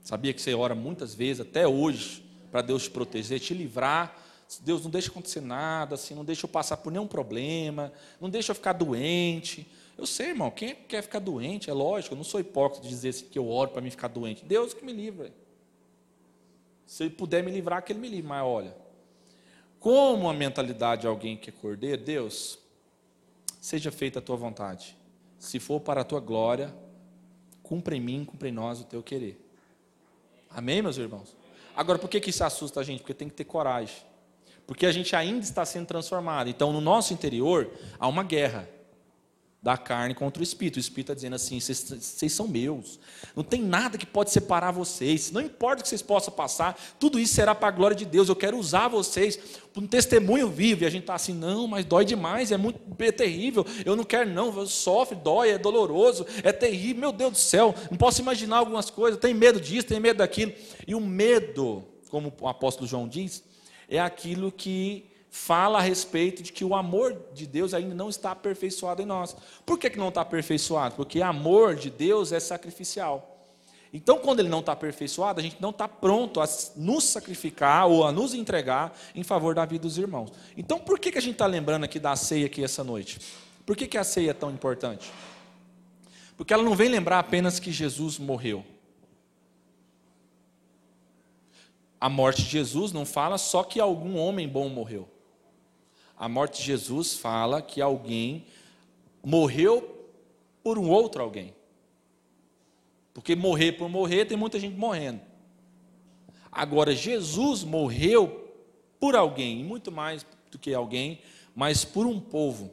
A: Sabia que você ora muitas vezes, até hoje, para Deus te proteger, te livrar Deus não deixa acontecer nada, assim, não deixa eu passar por nenhum problema, não deixa eu ficar doente. Eu sei, irmão, quem quer ficar doente, é lógico, eu não sou hipócrita de dizer que eu oro para me ficar doente. Deus que me livra. Se ele puder me livrar, que ele me livre. Mas olha, como a mentalidade de alguém que é cordeiro, Deus, seja feita a tua vontade. Se for para a tua glória, cumpra em mim, cumpra em nós o teu querer. Amém, meus irmãos? Agora, por que, que isso assusta a gente? Porque tem que ter coragem. Porque a gente ainda está sendo transformado. Então, no nosso interior, há uma guerra da carne contra o espírito. O espírito está dizendo assim: vocês são meus. Não tem nada que pode separar vocês. Não importa o que vocês possam passar, tudo isso será para a glória de Deus. Eu quero usar vocês para um testemunho vivo. E a gente está assim: não, mas dói demais, é muito é terrível. Eu não quero, não. Sofre, dói, é doloroso, é terrível. Meu Deus do céu, não posso imaginar algumas coisas. Tem medo disso, tem medo daquilo. E o medo, como o apóstolo João diz, é aquilo que fala a respeito de que o amor de Deus ainda não está aperfeiçoado em nós. Por que, que não está aperfeiçoado? Porque amor de Deus é sacrificial. Então, quando ele não está aperfeiçoado, a gente não está pronto a nos sacrificar ou a nos entregar em favor da vida dos irmãos. Então, por que, que a gente está lembrando aqui da ceia aqui essa noite? Por que, que a ceia é tão importante? Porque ela não vem lembrar apenas que Jesus morreu. A morte de Jesus não fala só que algum homem bom morreu. A morte de Jesus fala que alguém morreu por um outro alguém. Porque morrer por morrer, tem muita gente morrendo. Agora, Jesus morreu por alguém, muito mais do que alguém, mas por um povo,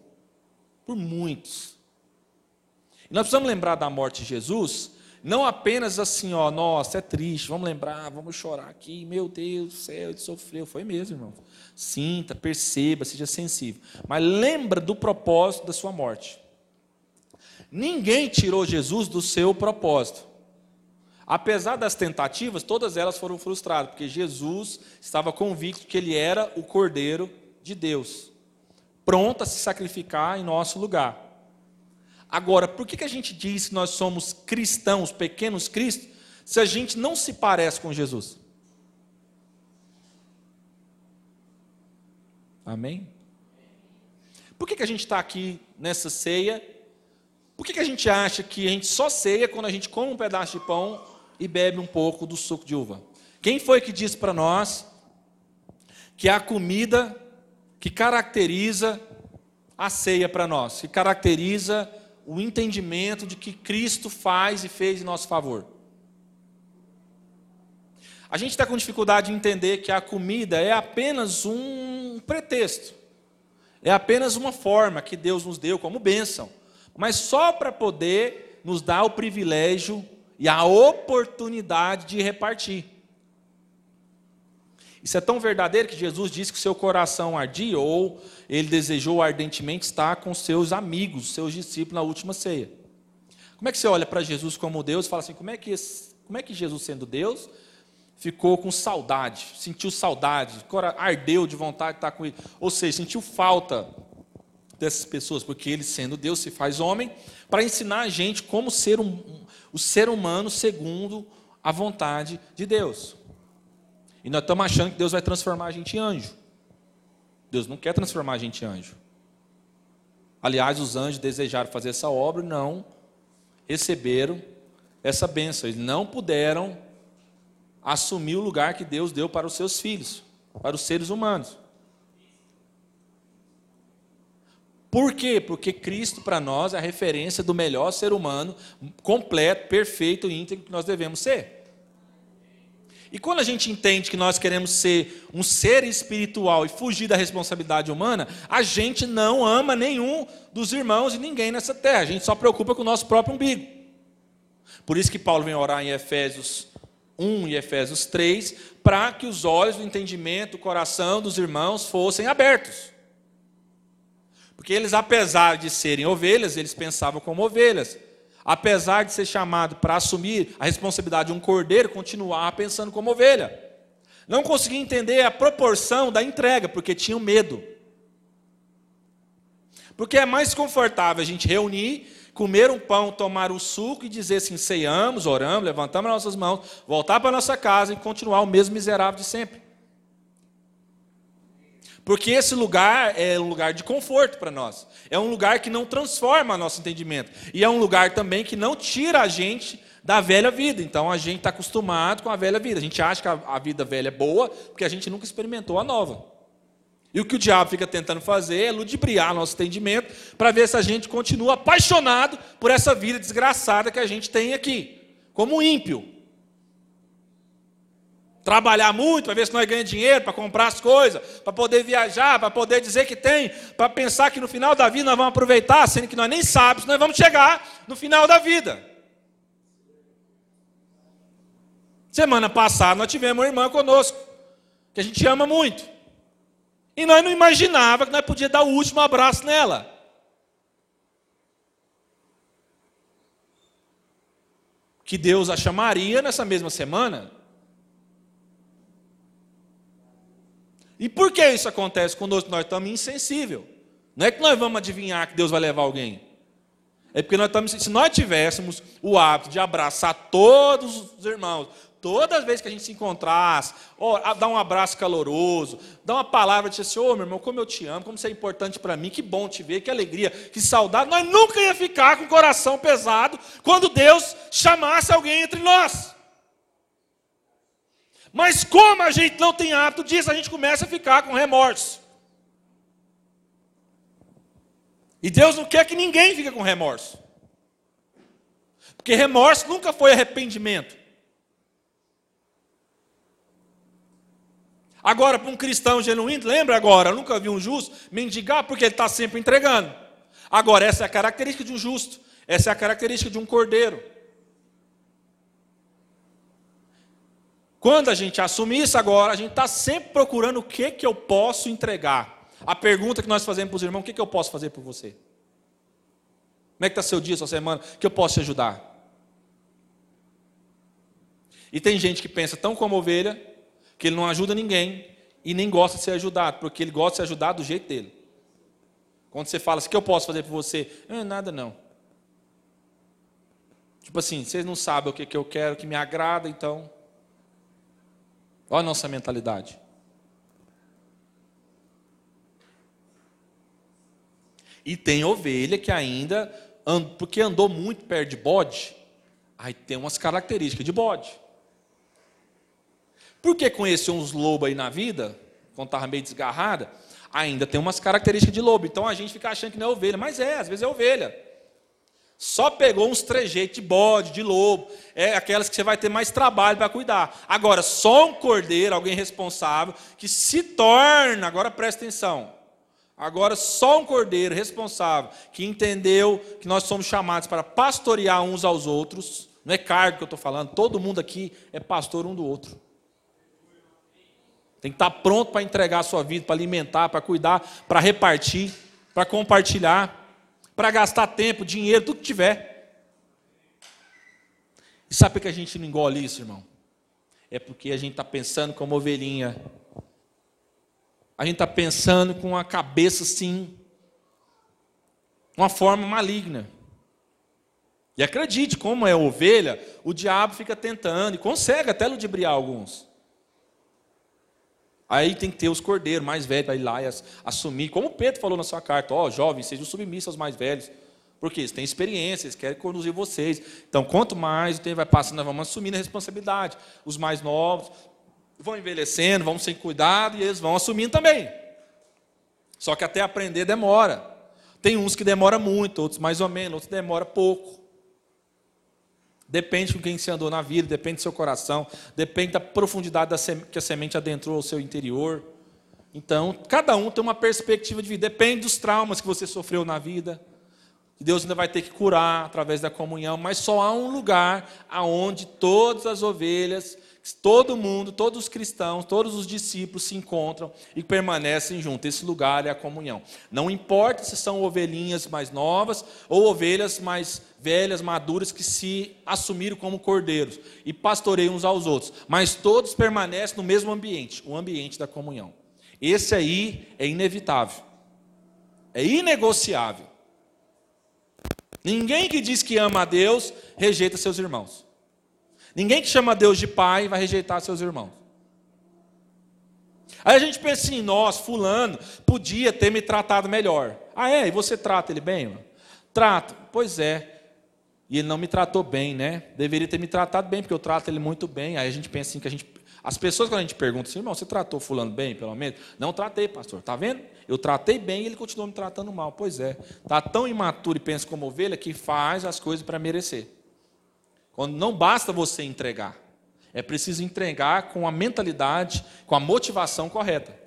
A: por muitos. E nós precisamos lembrar da morte de Jesus, não apenas assim, ó, nossa, é triste, vamos lembrar, vamos chorar aqui, meu Deus do céu, ele sofreu. Foi mesmo, irmão. Sinta, perceba, seja sensível. Mas lembra do propósito da sua morte. Ninguém tirou Jesus do seu propósito. Apesar das tentativas, todas elas foram frustradas, porque Jesus estava convicto que ele era o Cordeiro de Deus, pronto a se sacrificar em nosso lugar. Agora, por que a gente diz que nós somos cristãos, pequenos cristos, se a gente não se parece com Jesus? Amém? Por que, que a gente está aqui nessa ceia? Por que, que a gente acha que a gente só ceia quando a gente come um pedaço de pão e bebe um pouco do suco de uva? Quem foi que disse para nós que a comida que caracteriza a ceia para nós, que caracteriza o entendimento de que Cristo faz e fez em nosso favor? A gente está com dificuldade de entender que a comida é apenas um pretexto, é apenas uma forma que Deus nos deu como bênção, mas só para poder nos dar o privilégio e a oportunidade de repartir. Isso é tão verdadeiro que Jesus disse que seu coração ardia, ou ele desejou ardentemente estar com seus amigos, seus discípulos na última ceia. Como é que você olha para Jesus como Deus e fala assim: como é que, como é que Jesus, sendo Deus, ficou com saudade, sentiu saudade, ardeu de vontade de estar com ele, ou seja, sentiu falta dessas pessoas, porque ele, sendo Deus, se faz homem, para ensinar a gente como ser um, o ser humano segundo a vontade de Deus. E nós estamos achando que Deus vai transformar a gente em anjo. Deus não quer transformar a gente em anjo. Aliás, os anjos desejaram fazer essa obra e não receberam essa bênção. Eles não puderam assumir o lugar que Deus deu para os seus filhos, para os seres humanos. Por quê? Porque Cristo para nós é a referência do melhor ser humano, completo, perfeito e íntegro que nós devemos ser. E quando a gente entende que nós queremos ser um ser espiritual e fugir da responsabilidade humana, a gente não ama nenhum dos irmãos e ninguém nessa terra. A gente só preocupa com o nosso próprio umbigo. Por isso que Paulo vem orar em Efésios 1 e Efésios 3, para que os olhos do entendimento, o coração dos irmãos fossem abertos. Porque eles, apesar de serem ovelhas, eles pensavam como ovelhas. Apesar de ser chamado para assumir a responsabilidade de um cordeiro, continuava pensando como ovelha. Não conseguia entender a proporção da entrega, porque tinham medo. Porque é mais confortável a gente reunir comer um pão, tomar o suco e dizer assim: ceiamos, oramos, levantamos as nossas mãos, voltar para nossa casa e continuar o mesmo miserável de sempre. Porque esse lugar é um lugar de conforto para nós. É um lugar que não transforma nosso entendimento. E é um lugar também que não tira a gente da velha vida. Então a gente está acostumado com a velha vida. A gente acha que a vida velha é boa porque a gente nunca experimentou a nova. E o que o diabo fica tentando fazer é ludibriar nosso entendimento para ver se a gente continua apaixonado por essa vida desgraçada que a gente tem aqui, como ímpio. Trabalhar muito para ver se nós ganhamos dinheiro, para comprar as coisas, para poder viajar, para poder dizer que tem, para pensar que no final da vida nós vamos aproveitar, sendo que nós nem sabemos se nós vamos chegar no final da vida. Semana passada nós tivemos uma irmã conosco, que a gente ama muito. E nós não imaginava que nós podíamos dar o último abraço nela. Que Deus a chamaria nessa mesma semana. E por que isso acontece conosco? Nós estamos insensíveis. Não é que nós vamos adivinhar que Deus vai levar alguém. É porque nós estamos, se nós tivéssemos o hábito de abraçar todos os irmãos, Todas as vezes que a gente se encontrasse, dá um abraço caloroso, dá uma palavra de assim, ô oh, meu irmão, como eu te amo, como você é importante para mim, que bom te ver, que alegria, que saudade. Nós nunca ia ficar com o coração pesado quando Deus chamasse alguém entre nós. Mas como a gente não tem hábito disso, a gente começa a ficar com remorso. E Deus não quer que ninguém fique com remorso. Porque remorso nunca foi arrependimento. Agora, para um cristão genuíno, lembra agora, nunca vi um justo mendigar porque ele está sempre entregando. Agora, essa é a característica de um justo, essa é a característica de um cordeiro. Quando a gente assume isso agora, a gente está sempre procurando o que, que eu posso entregar. A pergunta que nós fazemos para os irmãos, o que, que eu posso fazer por você? Como é que está seu dia, sua semana? Que eu posso te ajudar? E tem gente que pensa tão como ovelha, que ele não ajuda ninguém e nem gosta de ser ajudado, porque ele gosta de ser ajudado do jeito dele. Quando você fala assim, o que eu posso fazer por você? Não, nada não. Tipo assim, vocês não sabem o que, que eu quero, o que me agrada, então. Olha a nossa mentalidade. E tem ovelha que ainda, porque andou muito perto de bode, aí tem umas características de bode. Porque conheceu uns lobos aí na vida, quando estava meio desgarrada, ainda tem umas características de lobo. Então a gente fica achando que não é ovelha, mas é, às vezes é ovelha. Só pegou uns trejeitos de bode, de lobo, é aquelas que você vai ter mais trabalho para cuidar. Agora, só um cordeiro, alguém responsável, que se torna, agora presta atenção, agora só um cordeiro responsável, que entendeu que nós somos chamados para pastorear uns aos outros, não é cargo que eu estou falando, todo mundo aqui é pastor um do outro. Tem que estar pronto para entregar a sua vida, para alimentar, para cuidar, para repartir, para compartilhar, para gastar tempo, dinheiro, tudo que tiver. E sabe por que a gente não engole isso, irmão? É porque a gente está pensando como ovelhinha. A gente está pensando com a cabeça assim, uma forma maligna. E acredite, como é ovelha, o diabo fica tentando e consegue até ludibriar alguns. Aí tem que ter os cordeiros mais velhos para ir lá e assumir. Como Pedro falou na sua carta, ó, oh, jovens, sejam submissos aos mais velhos. Porque eles têm experiência, eles querem conduzir vocês. Então, quanto mais o tempo vai passando, nós vamos assumindo a responsabilidade. Os mais novos vão envelhecendo, vão sem cuidado e eles vão assumindo também. Só que até aprender demora. Tem uns que demora muito, outros mais ou menos, outros demora pouco. Depende com quem você andou na vida, depende do seu coração, depende da profundidade da que a semente adentrou ao seu interior. Então, cada um tem uma perspectiva de vida, depende dos traumas que você sofreu na vida, que Deus ainda vai ter que curar através da comunhão, mas só há um lugar aonde todas as ovelhas todo mundo, todos os cristãos, todos os discípulos se encontram e permanecem juntos. Esse lugar é a comunhão. Não importa se são ovelhinhas mais novas ou ovelhas mais velhas, maduras, que se assumiram como cordeiros e pastoreiam uns aos outros, mas todos permanecem no mesmo ambiente, o ambiente da comunhão. Esse aí é inevitável, é inegociável. Ninguém que diz que ama a Deus rejeita seus irmãos. Ninguém que chama Deus de pai vai rejeitar seus irmãos. Aí a gente pensa assim, nós, fulano, podia ter me tratado melhor. Ah, é? E você trata ele bem? Mano? Trato. Pois é. E ele não me tratou bem, né? Deveria ter me tratado bem, porque eu trato ele muito bem. Aí a gente pensa assim que a gente. As pessoas, quando a gente pergunta assim, irmão, você tratou fulano bem, pelo menos? Não tratei, pastor. Tá vendo? Eu tratei bem e ele continuou me tratando mal. Pois é. Está tão imaturo e pensa como ovelha que faz as coisas para merecer. Quando não basta você entregar, é preciso entregar com a mentalidade, com a motivação correta.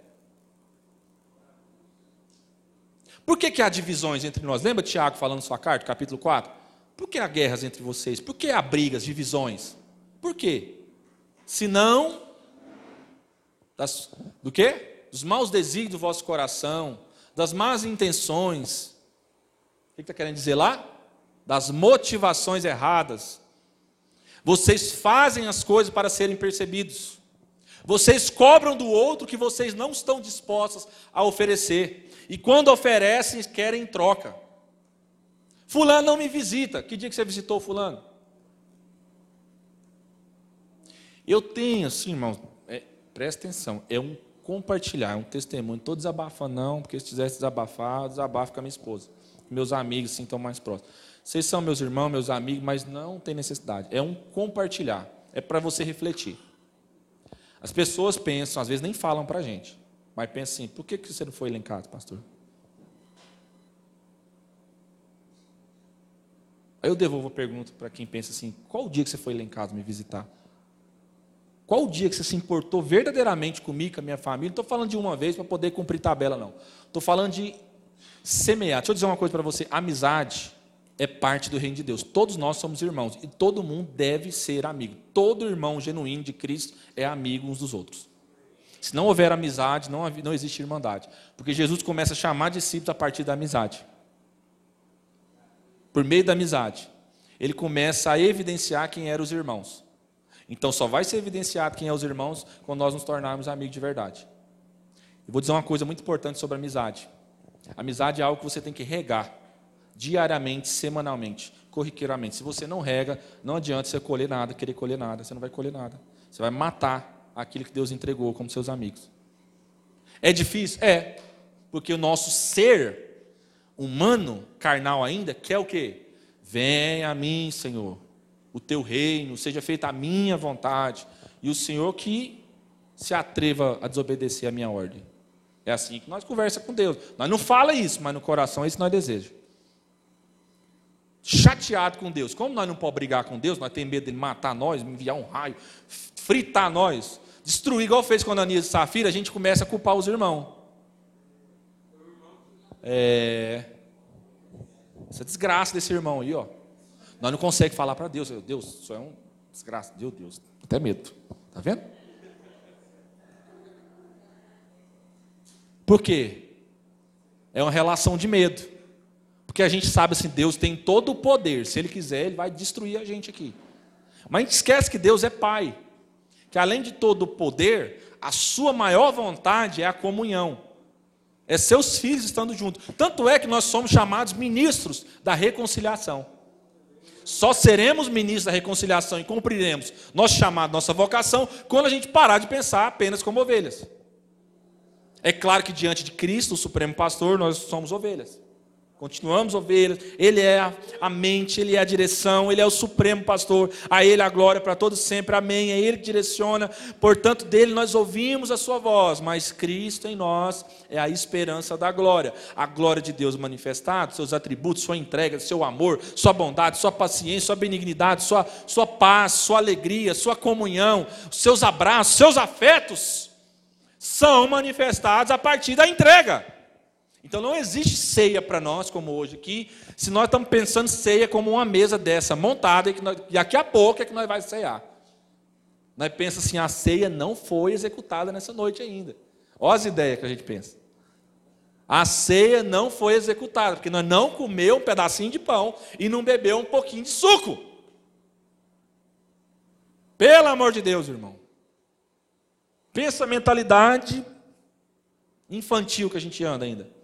A: Por que, que há divisões entre nós? Lembra Tiago falando sua carta, capítulo 4? Por que há guerras entre vocês? Por que há brigas, divisões? Por quê? Se não, das, do quê? Dos maus desígnios do vosso coração, das más intenções. O que está querendo dizer lá? Das motivações erradas, vocês fazem as coisas para serem percebidos. Vocês cobram do outro que vocês não estão dispostos a oferecer. E quando oferecem, querem troca. Fulano não me visita. Que dia que você visitou Fulano? Eu tenho, assim, irmão, é, presta atenção, é um compartilhar, é um testemunho. Estou desabafando, não, porque se tivesse desabafar, desabafo com a minha esposa. Meus amigos, assim, estão mais próximos. Vocês são meus irmãos, meus amigos, mas não tem necessidade. É um compartilhar. É para você refletir. As pessoas pensam, às vezes nem falam para a gente, mas pensam assim: por que você não foi elencado, pastor? Aí eu devolvo a pergunta para quem pensa assim: qual o dia que você foi casa me visitar? Qual o dia que você se importou verdadeiramente comigo, com a minha família? Não estou falando de uma vez para poder cumprir tabela, não. Estou falando de semear. Deixa eu dizer uma coisa para você: amizade é parte do reino de Deus. Todos nós somos irmãos e todo mundo deve ser amigo. Todo irmão genuíno de Cristo é amigo uns dos outros. Se não houver amizade, não, não existe irmandade. Porque Jesus começa a chamar discípulos a partir da amizade por meio da amizade, ele começa a evidenciar quem eram os irmãos. Então só vai ser evidenciado quem é os irmãos quando nós nos tornarmos amigos de verdade. Eu vou dizer uma coisa muito importante sobre amizade. Amizade é algo que você tem que regar diariamente, semanalmente, corriqueiramente. Se você não rega, não adianta você colher nada, querer colher nada, você não vai colher nada. Você vai matar aquilo que Deus entregou como seus amigos. É difícil? É, porque o nosso ser humano, carnal ainda, quer o quê? Venha a mim, Senhor, o teu reino, seja feita a minha vontade. E o Senhor que se atreva a desobedecer a minha ordem. É assim que nós conversa com Deus. Nós não fala isso, mas no coração é isso que nós desejamos. Chateado com Deus. Como nós não podemos brigar com Deus, nós temos medo de matar nós, enviar um raio, fritar nós, destruir, igual fez com Ananias e Safira, a gente começa a culpar os irmãos. É, essa desgraça desse irmão aí, ó. Nós não conseguimos falar para Deus. Deus, isso é um desgraça. Meu Deus, até medo. Está vendo? Por quê? É uma relação de medo. Porque a gente sabe assim, Deus tem todo o poder. Se Ele quiser, Ele vai destruir a gente aqui. Mas a gente esquece que Deus é Pai. Que além de todo o poder, a sua maior vontade é a comunhão. É seus filhos estando juntos. Tanto é que nós somos chamados ministros da reconciliação. Só seremos ministros da reconciliação e cumpriremos nosso chamado, nossa vocação, quando a gente parar de pensar apenas como ovelhas. É claro que diante de Cristo, o Supremo Pastor, nós somos ovelhas. Continuamos ovelhas, Ele é a mente, Ele é a direção, Ele é o supremo pastor, a Ele a glória para todos sempre, amém. É Ele que direciona, portanto, dele nós ouvimos a Sua voz, mas Cristo em nós é a esperança da glória, a glória de Deus manifestada, seus atributos, Sua entrega, Seu amor, Sua bondade, Sua paciência, Sua benignidade, Sua, sua paz, Sua alegria, Sua comunhão, Seus abraços, Seus afetos, são manifestados a partir da entrega. Então não existe ceia para nós, como hoje aqui, se nós estamos pensando ceia como uma mesa dessa montada, e que nós, daqui a pouco é que nós vamos cear. Nós pensamos assim, a ceia não foi executada nessa noite ainda. Olha as ideias que a gente pensa. A ceia não foi executada, porque nós não comeu um pedacinho de pão e não bebeu um pouquinho de suco. Pelo amor de Deus, irmão. Pensa a mentalidade infantil que a gente anda ainda.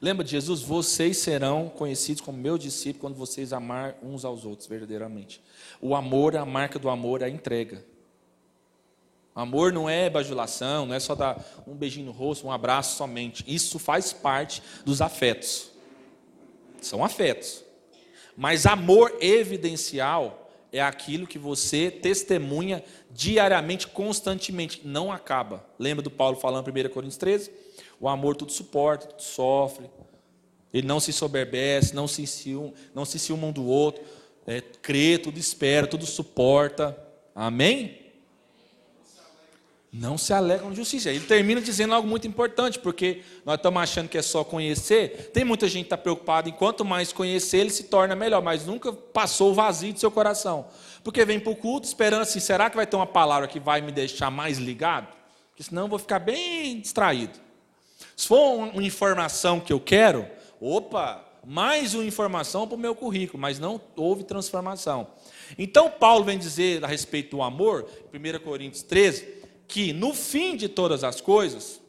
A: Lembra de Jesus? Vocês serão conhecidos como meu discípulo quando vocês amar uns aos outros verdadeiramente. O amor, a marca do amor é a entrega. Amor não é bajulação, não é só dar um beijinho no rosto, um abraço somente. Isso faz parte dos afetos. São afetos. Mas amor evidencial é aquilo que você testemunha diariamente, constantemente. Não acaba. Lembra do Paulo falando em 1 Coríntios 13? O amor tudo suporta, tudo sofre. Ele não se soberbece, não se ciúma, não se ciúma um do outro. É, crê, tudo espera, tudo suporta. Amém? Não se alegram de justiça. Ele termina dizendo algo muito importante, porque nós estamos achando que é só conhecer. Tem muita gente que está preocupada em quanto mais conhecer, ele se torna melhor, mas nunca passou o vazio do seu coração. Porque vem para o culto esperando assim: será que vai ter uma palavra que vai me deixar mais ligado? Porque senão eu vou ficar bem distraído. Se for uma informação que eu quero, opa, mais uma informação para o meu currículo, mas não houve transformação. Então, Paulo vem dizer a respeito do amor, 1 Coríntios 13, que no fim de todas as coisas,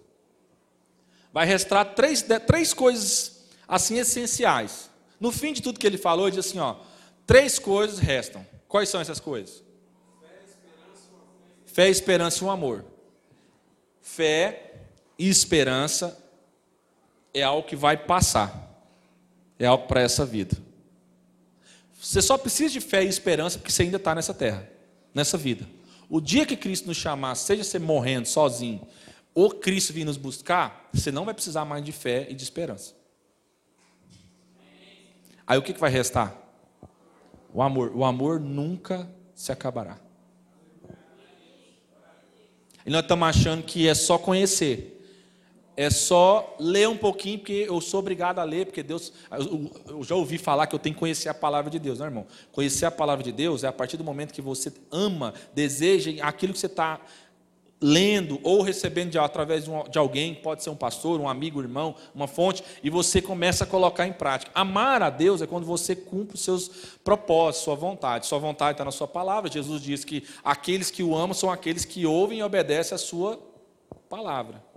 A: vai restar três, três coisas assim essenciais. No fim de tudo que ele falou, ele diz assim: ó, três coisas restam. Quais são essas coisas? Fé, esperança e um amor. Fé, e esperança é algo que vai passar. É algo para essa vida. Você só precisa de fé e esperança porque você ainda está nessa terra, nessa vida. O dia que Cristo nos chamar, seja você morrendo sozinho, ou Cristo vir nos buscar, você não vai precisar mais de fé e de esperança. Aí o que vai restar? O amor. O amor nunca se acabará. E nós estamos achando que é só conhecer. É só ler um pouquinho, porque eu sou obrigado a ler, porque Deus. Eu já ouvi falar que eu tenho que conhecer a palavra de Deus, não, irmão? Conhecer a palavra de Deus é a partir do momento que você ama, deseja aquilo que você está lendo ou recebendo de, através de, de, alguém, pode ser um pastor, um amigo, um irmão, uma fonte, e você começa a colocar em prática. Amar a Deus é quando você cumpre os seus propósitos, sua vontade. Sua vontade está na sua palavra. Jesus diz que aqueles que o amam são aqueles que ouvem e obedecem a sua palavra.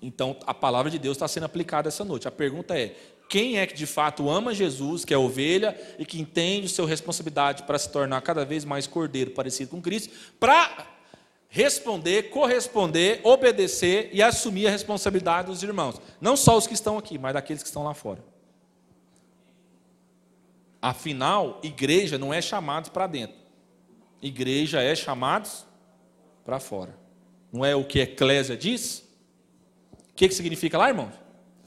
A: Então, a palavra de Deus está sendo aplicada essa noite. A pergunta é: quem é que de fato ama Jesus, que é ovelha, e que entende sua responsabilidade para se tornar cada vez mais cordeiro, parecido com Cristo, para responder, corresponder, obedecer e assumir a responsabilidade dos irmãos. Não só os que estão aqui, mas daqueles que estão lá fora. Afinal, igreja não é chamados para dentro. Igreja é chamados para fora. Não é o que a Eclésia diz? Que, que significa lá, irmãos?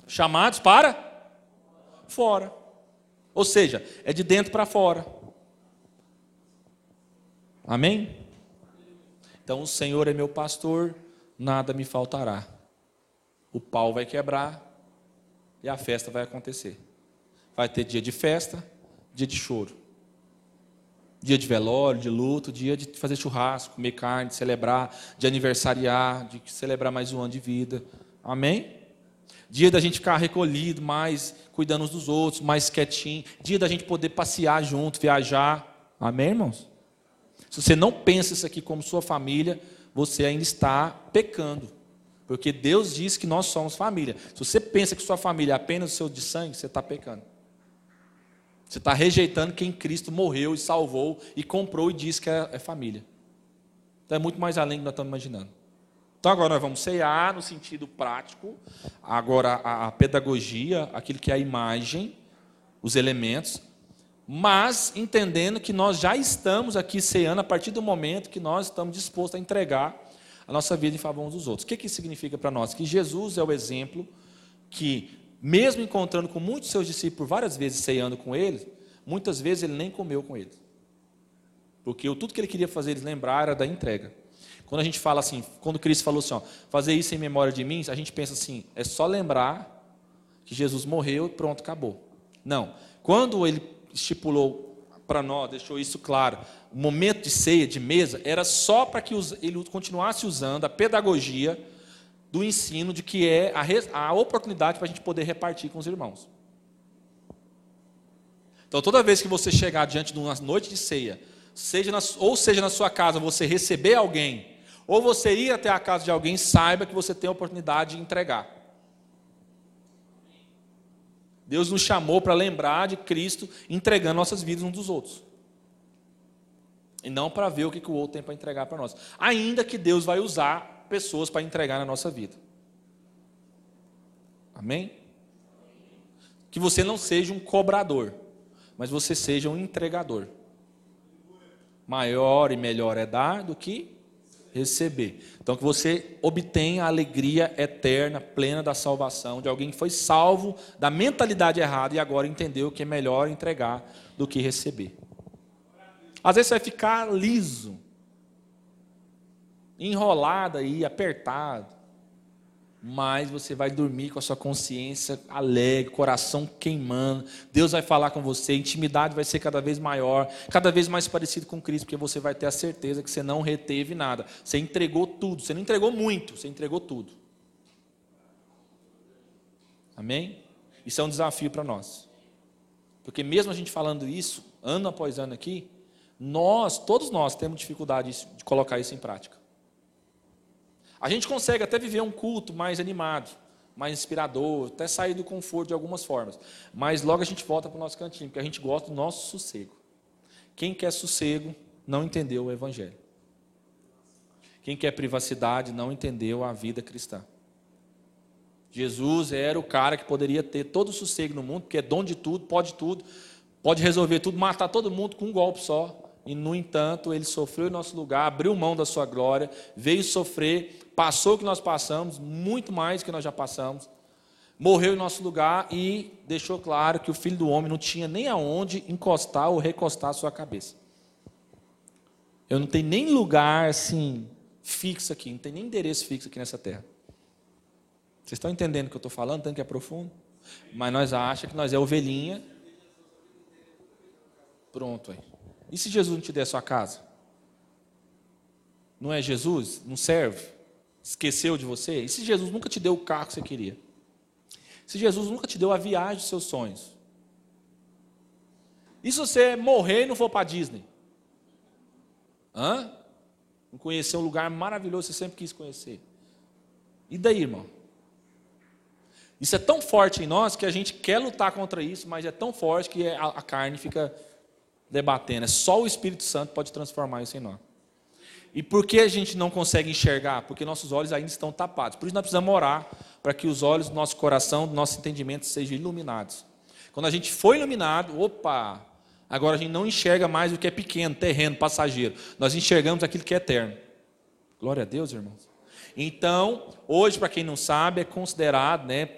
A: Chamados para fora. Ou seja, é de dentro para fora. Amém? Então o Senhor é meu pastor, nada me faltará. O pau vai quebrar e a festa vai acontecer. Vai ter dia de festa, dia de choro. Dia de velório, de luto, dia de fazer churrasco, comer carne, de celebrar, de aniversariar, de celebrar mais um ano de vida. Amém? Dia da gente ficar recolhido, mais cuidando uns dos outros, mais quietinho. Dia da gente poder passear junto, viajar. Amém, irmãos? Se você não pensa isso aqui como sua família, você ainda está pecando. Porque Deus diz que nós somos família. Se você pensa que sua família é apenas o seu de sangue, você está pecando. Você está rejeitando quem Cristo morreu e salvou e comprou e disse que é, é família. Então é muito mais além do que nós estamos imaginando. Então agora nós vamos cear no sentido prático, agora a, a pedagogia, aquilo que é a imagem, os elementos, mas entendendo que nós já estamos aqui ceando a partir do momento que nós estamos dispostos a entregar a nossa vida em favor uns dos outros. O que, que isso significa para nós? Que Jesus é o exemplo que, mesmo encontrando com muitos seus discípulos várias vezes ceando com eles, muitas vezes ele nem comeu com eles. Porque tudo que ele queria fazer eles lembrar era da entrega. Quando a gente fala assim, quando Cristo falou assim, ó, fazer isso em memória de mim, a gente pensa assim, é só lembrar que Jesus morreu e pronto, acabou. Não. Quando ele estipulou para nós, deixou isso claro, o momento de ceia, de mesa, era só para que ele continuasse usando a pedagogia do ensino de que é a, a oportunidade para a gente poder repartir com os irmãos. Então, toda vez que você chegar diante de uma noite de ceia, seja na, ou seja na sua casa, você receber alguém, ou você ir até a casa de alguém, saiba que você tem a oportunidade de entregar. Deus nos chamou para lembrar de Cristo entregando nossas vidas uns dos outros. E não para ver o que, o outro tem para entregar para nós. Ainda que Deus vai usar pessoas para entregar na nossa vida. Amém? Que você não seja um cobrador, mas você seja um entregador. Maior e melhor é dar do que receber. Então, que você obtenha a alegria eterna, plena da salvação, de alguém que foi salvo da mentalidade errada e agora entendeu que é melhor entregar do que receber. Às vezes você vai ficar liso, enrolado aí, apertado mas você vai dormir com a sua consciência alegre, coração queimando. Deus vai falar com você, a intimidade vai ser cada vez maior, cada vez mais parecido com Cristo, porque você vai ter a certeza que você não reteve nada. Você entregou tudo, você não entregou muito, você entregou tudo. Amém? Isso é um desafio para nós. Porque mesmo a gente falando isso, ano após ano aqui, nós, todos nós temos dificuldade de colocar isso em prática. A gente consegue até viver um culto mais animado, mais inspirador, até sair do conforto de algumas formas. Mas logo a gente volta para o nosso cantinho, porque a gente gosta do nosso sossego. Quem quer sossego não entendeu o Evangelho. Quem quer privacidade não entendeu a vida cristã. Jesus era o cara que poderia ter todo o sossego no mundo, porque é dom de tudo, pode tudo, pode resolver tudo, matar todo mundo com um golpe só. E, no entanto, ele sofreu em nosso lugar, abriu mão da sua glória, veio sofrer, passou o que nós passamos, muito mais do que nós já passamos, morreu em nosso lugar e deixou claro que o filho do homem não tinha nem aonde encostar ou recostar a sua cabeça. Eu não tenho nem lugar assim fixo aqui, não tem nem endereço fixo aqui nessa terra. Vocês estão entendendo o que eu estou falando, tanto que é profundo? Mas nós achamos que nós é ovelhinha. Pronto aí. E se Jesus não te der a sua casa? Não é Jesus? Não serve? Esqueceu de você? E se Jesus nunca te deu o carro que você queria? Se Jesus nunca te deu a viagem dos seus sonhos? E se você morrer e não for para Disney? Hã? Não conhecer um lugar maravilhoso que você sempre quis conhecer. E daí, irmão? Isso é tão forte em nós que a gente quer lutar contra isso, mas é tão forte que a carne fica debatendo. É só o Espírito Santo pode transformar isso em nós. E por que a gente não consegue enxergar? Porque nossos olhos ainda estão tapados. Por isso nós precisamos orar para que os olhos do nosso coração, do nosso entendimento sejam iluminados. Quando a gente foi iluminado, opa, agora a gente não enxerga mais o que é pequeno, terreno, passageiro. Nós enxergamos aquilo que é eterno. Glória a Deus, irmãos. Então, hoje, para quem não sabe, é considerado né,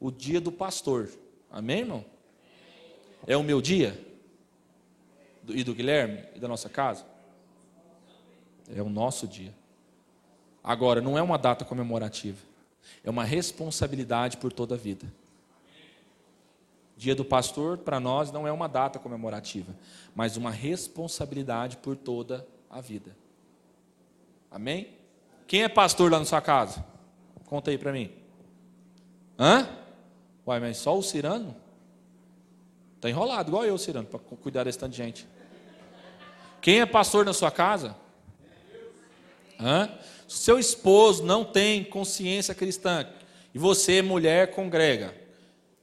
A: o dia do pastor. Amém, irmão? É o meu dia? E do Guilherme? E da nossa casa? É o nosso dia. Agora, não é uma data comemorativa. É uma responsabilidade por toda a vida. Dia do pastor, para nós, não é uma data comemorativa, mas uma responsabilidade por toda a vida. Amém? Quem é pastor lá na sua casa? Conta aí para mim. Hã? Uai, mas só o Cirano? Está enrolado, igual eu, Cirano, para cuidar desse tanto de gente. Quem é pastor na sua casa? Hã? Se seu esposo não tem consciência cristã e você, mulher, congrega,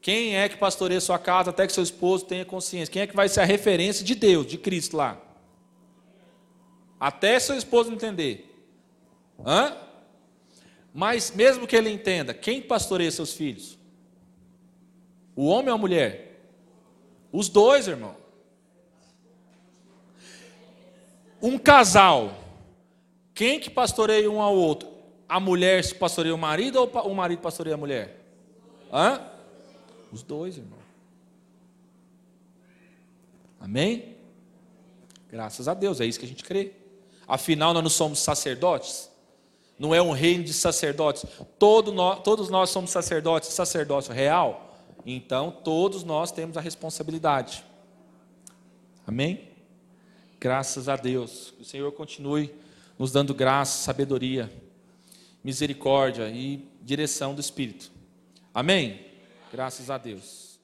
A: quem é que pastoreia sua casa até que seu esposo tenha consciência? Quem é que vai ser a referência de Deus, de Cristo lá? Até seu esposo entender. Hã? Mas mesmo que ele entenda, quem pastoreia seus filhos? O homem ou a mulher? Os dois, irmão. Um casal quem que pastoreia um ao outro? A mulher pastoreia o marido ou o marido pastoreia a mulher? Hã? Os dois, irmão. Amém? Graças a Deus, é isso que a gente crê. Afinal, nós não somos sacerdotes? Não é um reino de sacerdotes. Todo nós, todos nós somos sacerdotes, sacerdócio real. Então, todos nós temos a responsabilidade. Amém? Graças a Deus. O Senhor continue nos dando graça, sabedoria, misericórdia e direção do Espírito. Amém? Graças a Deus.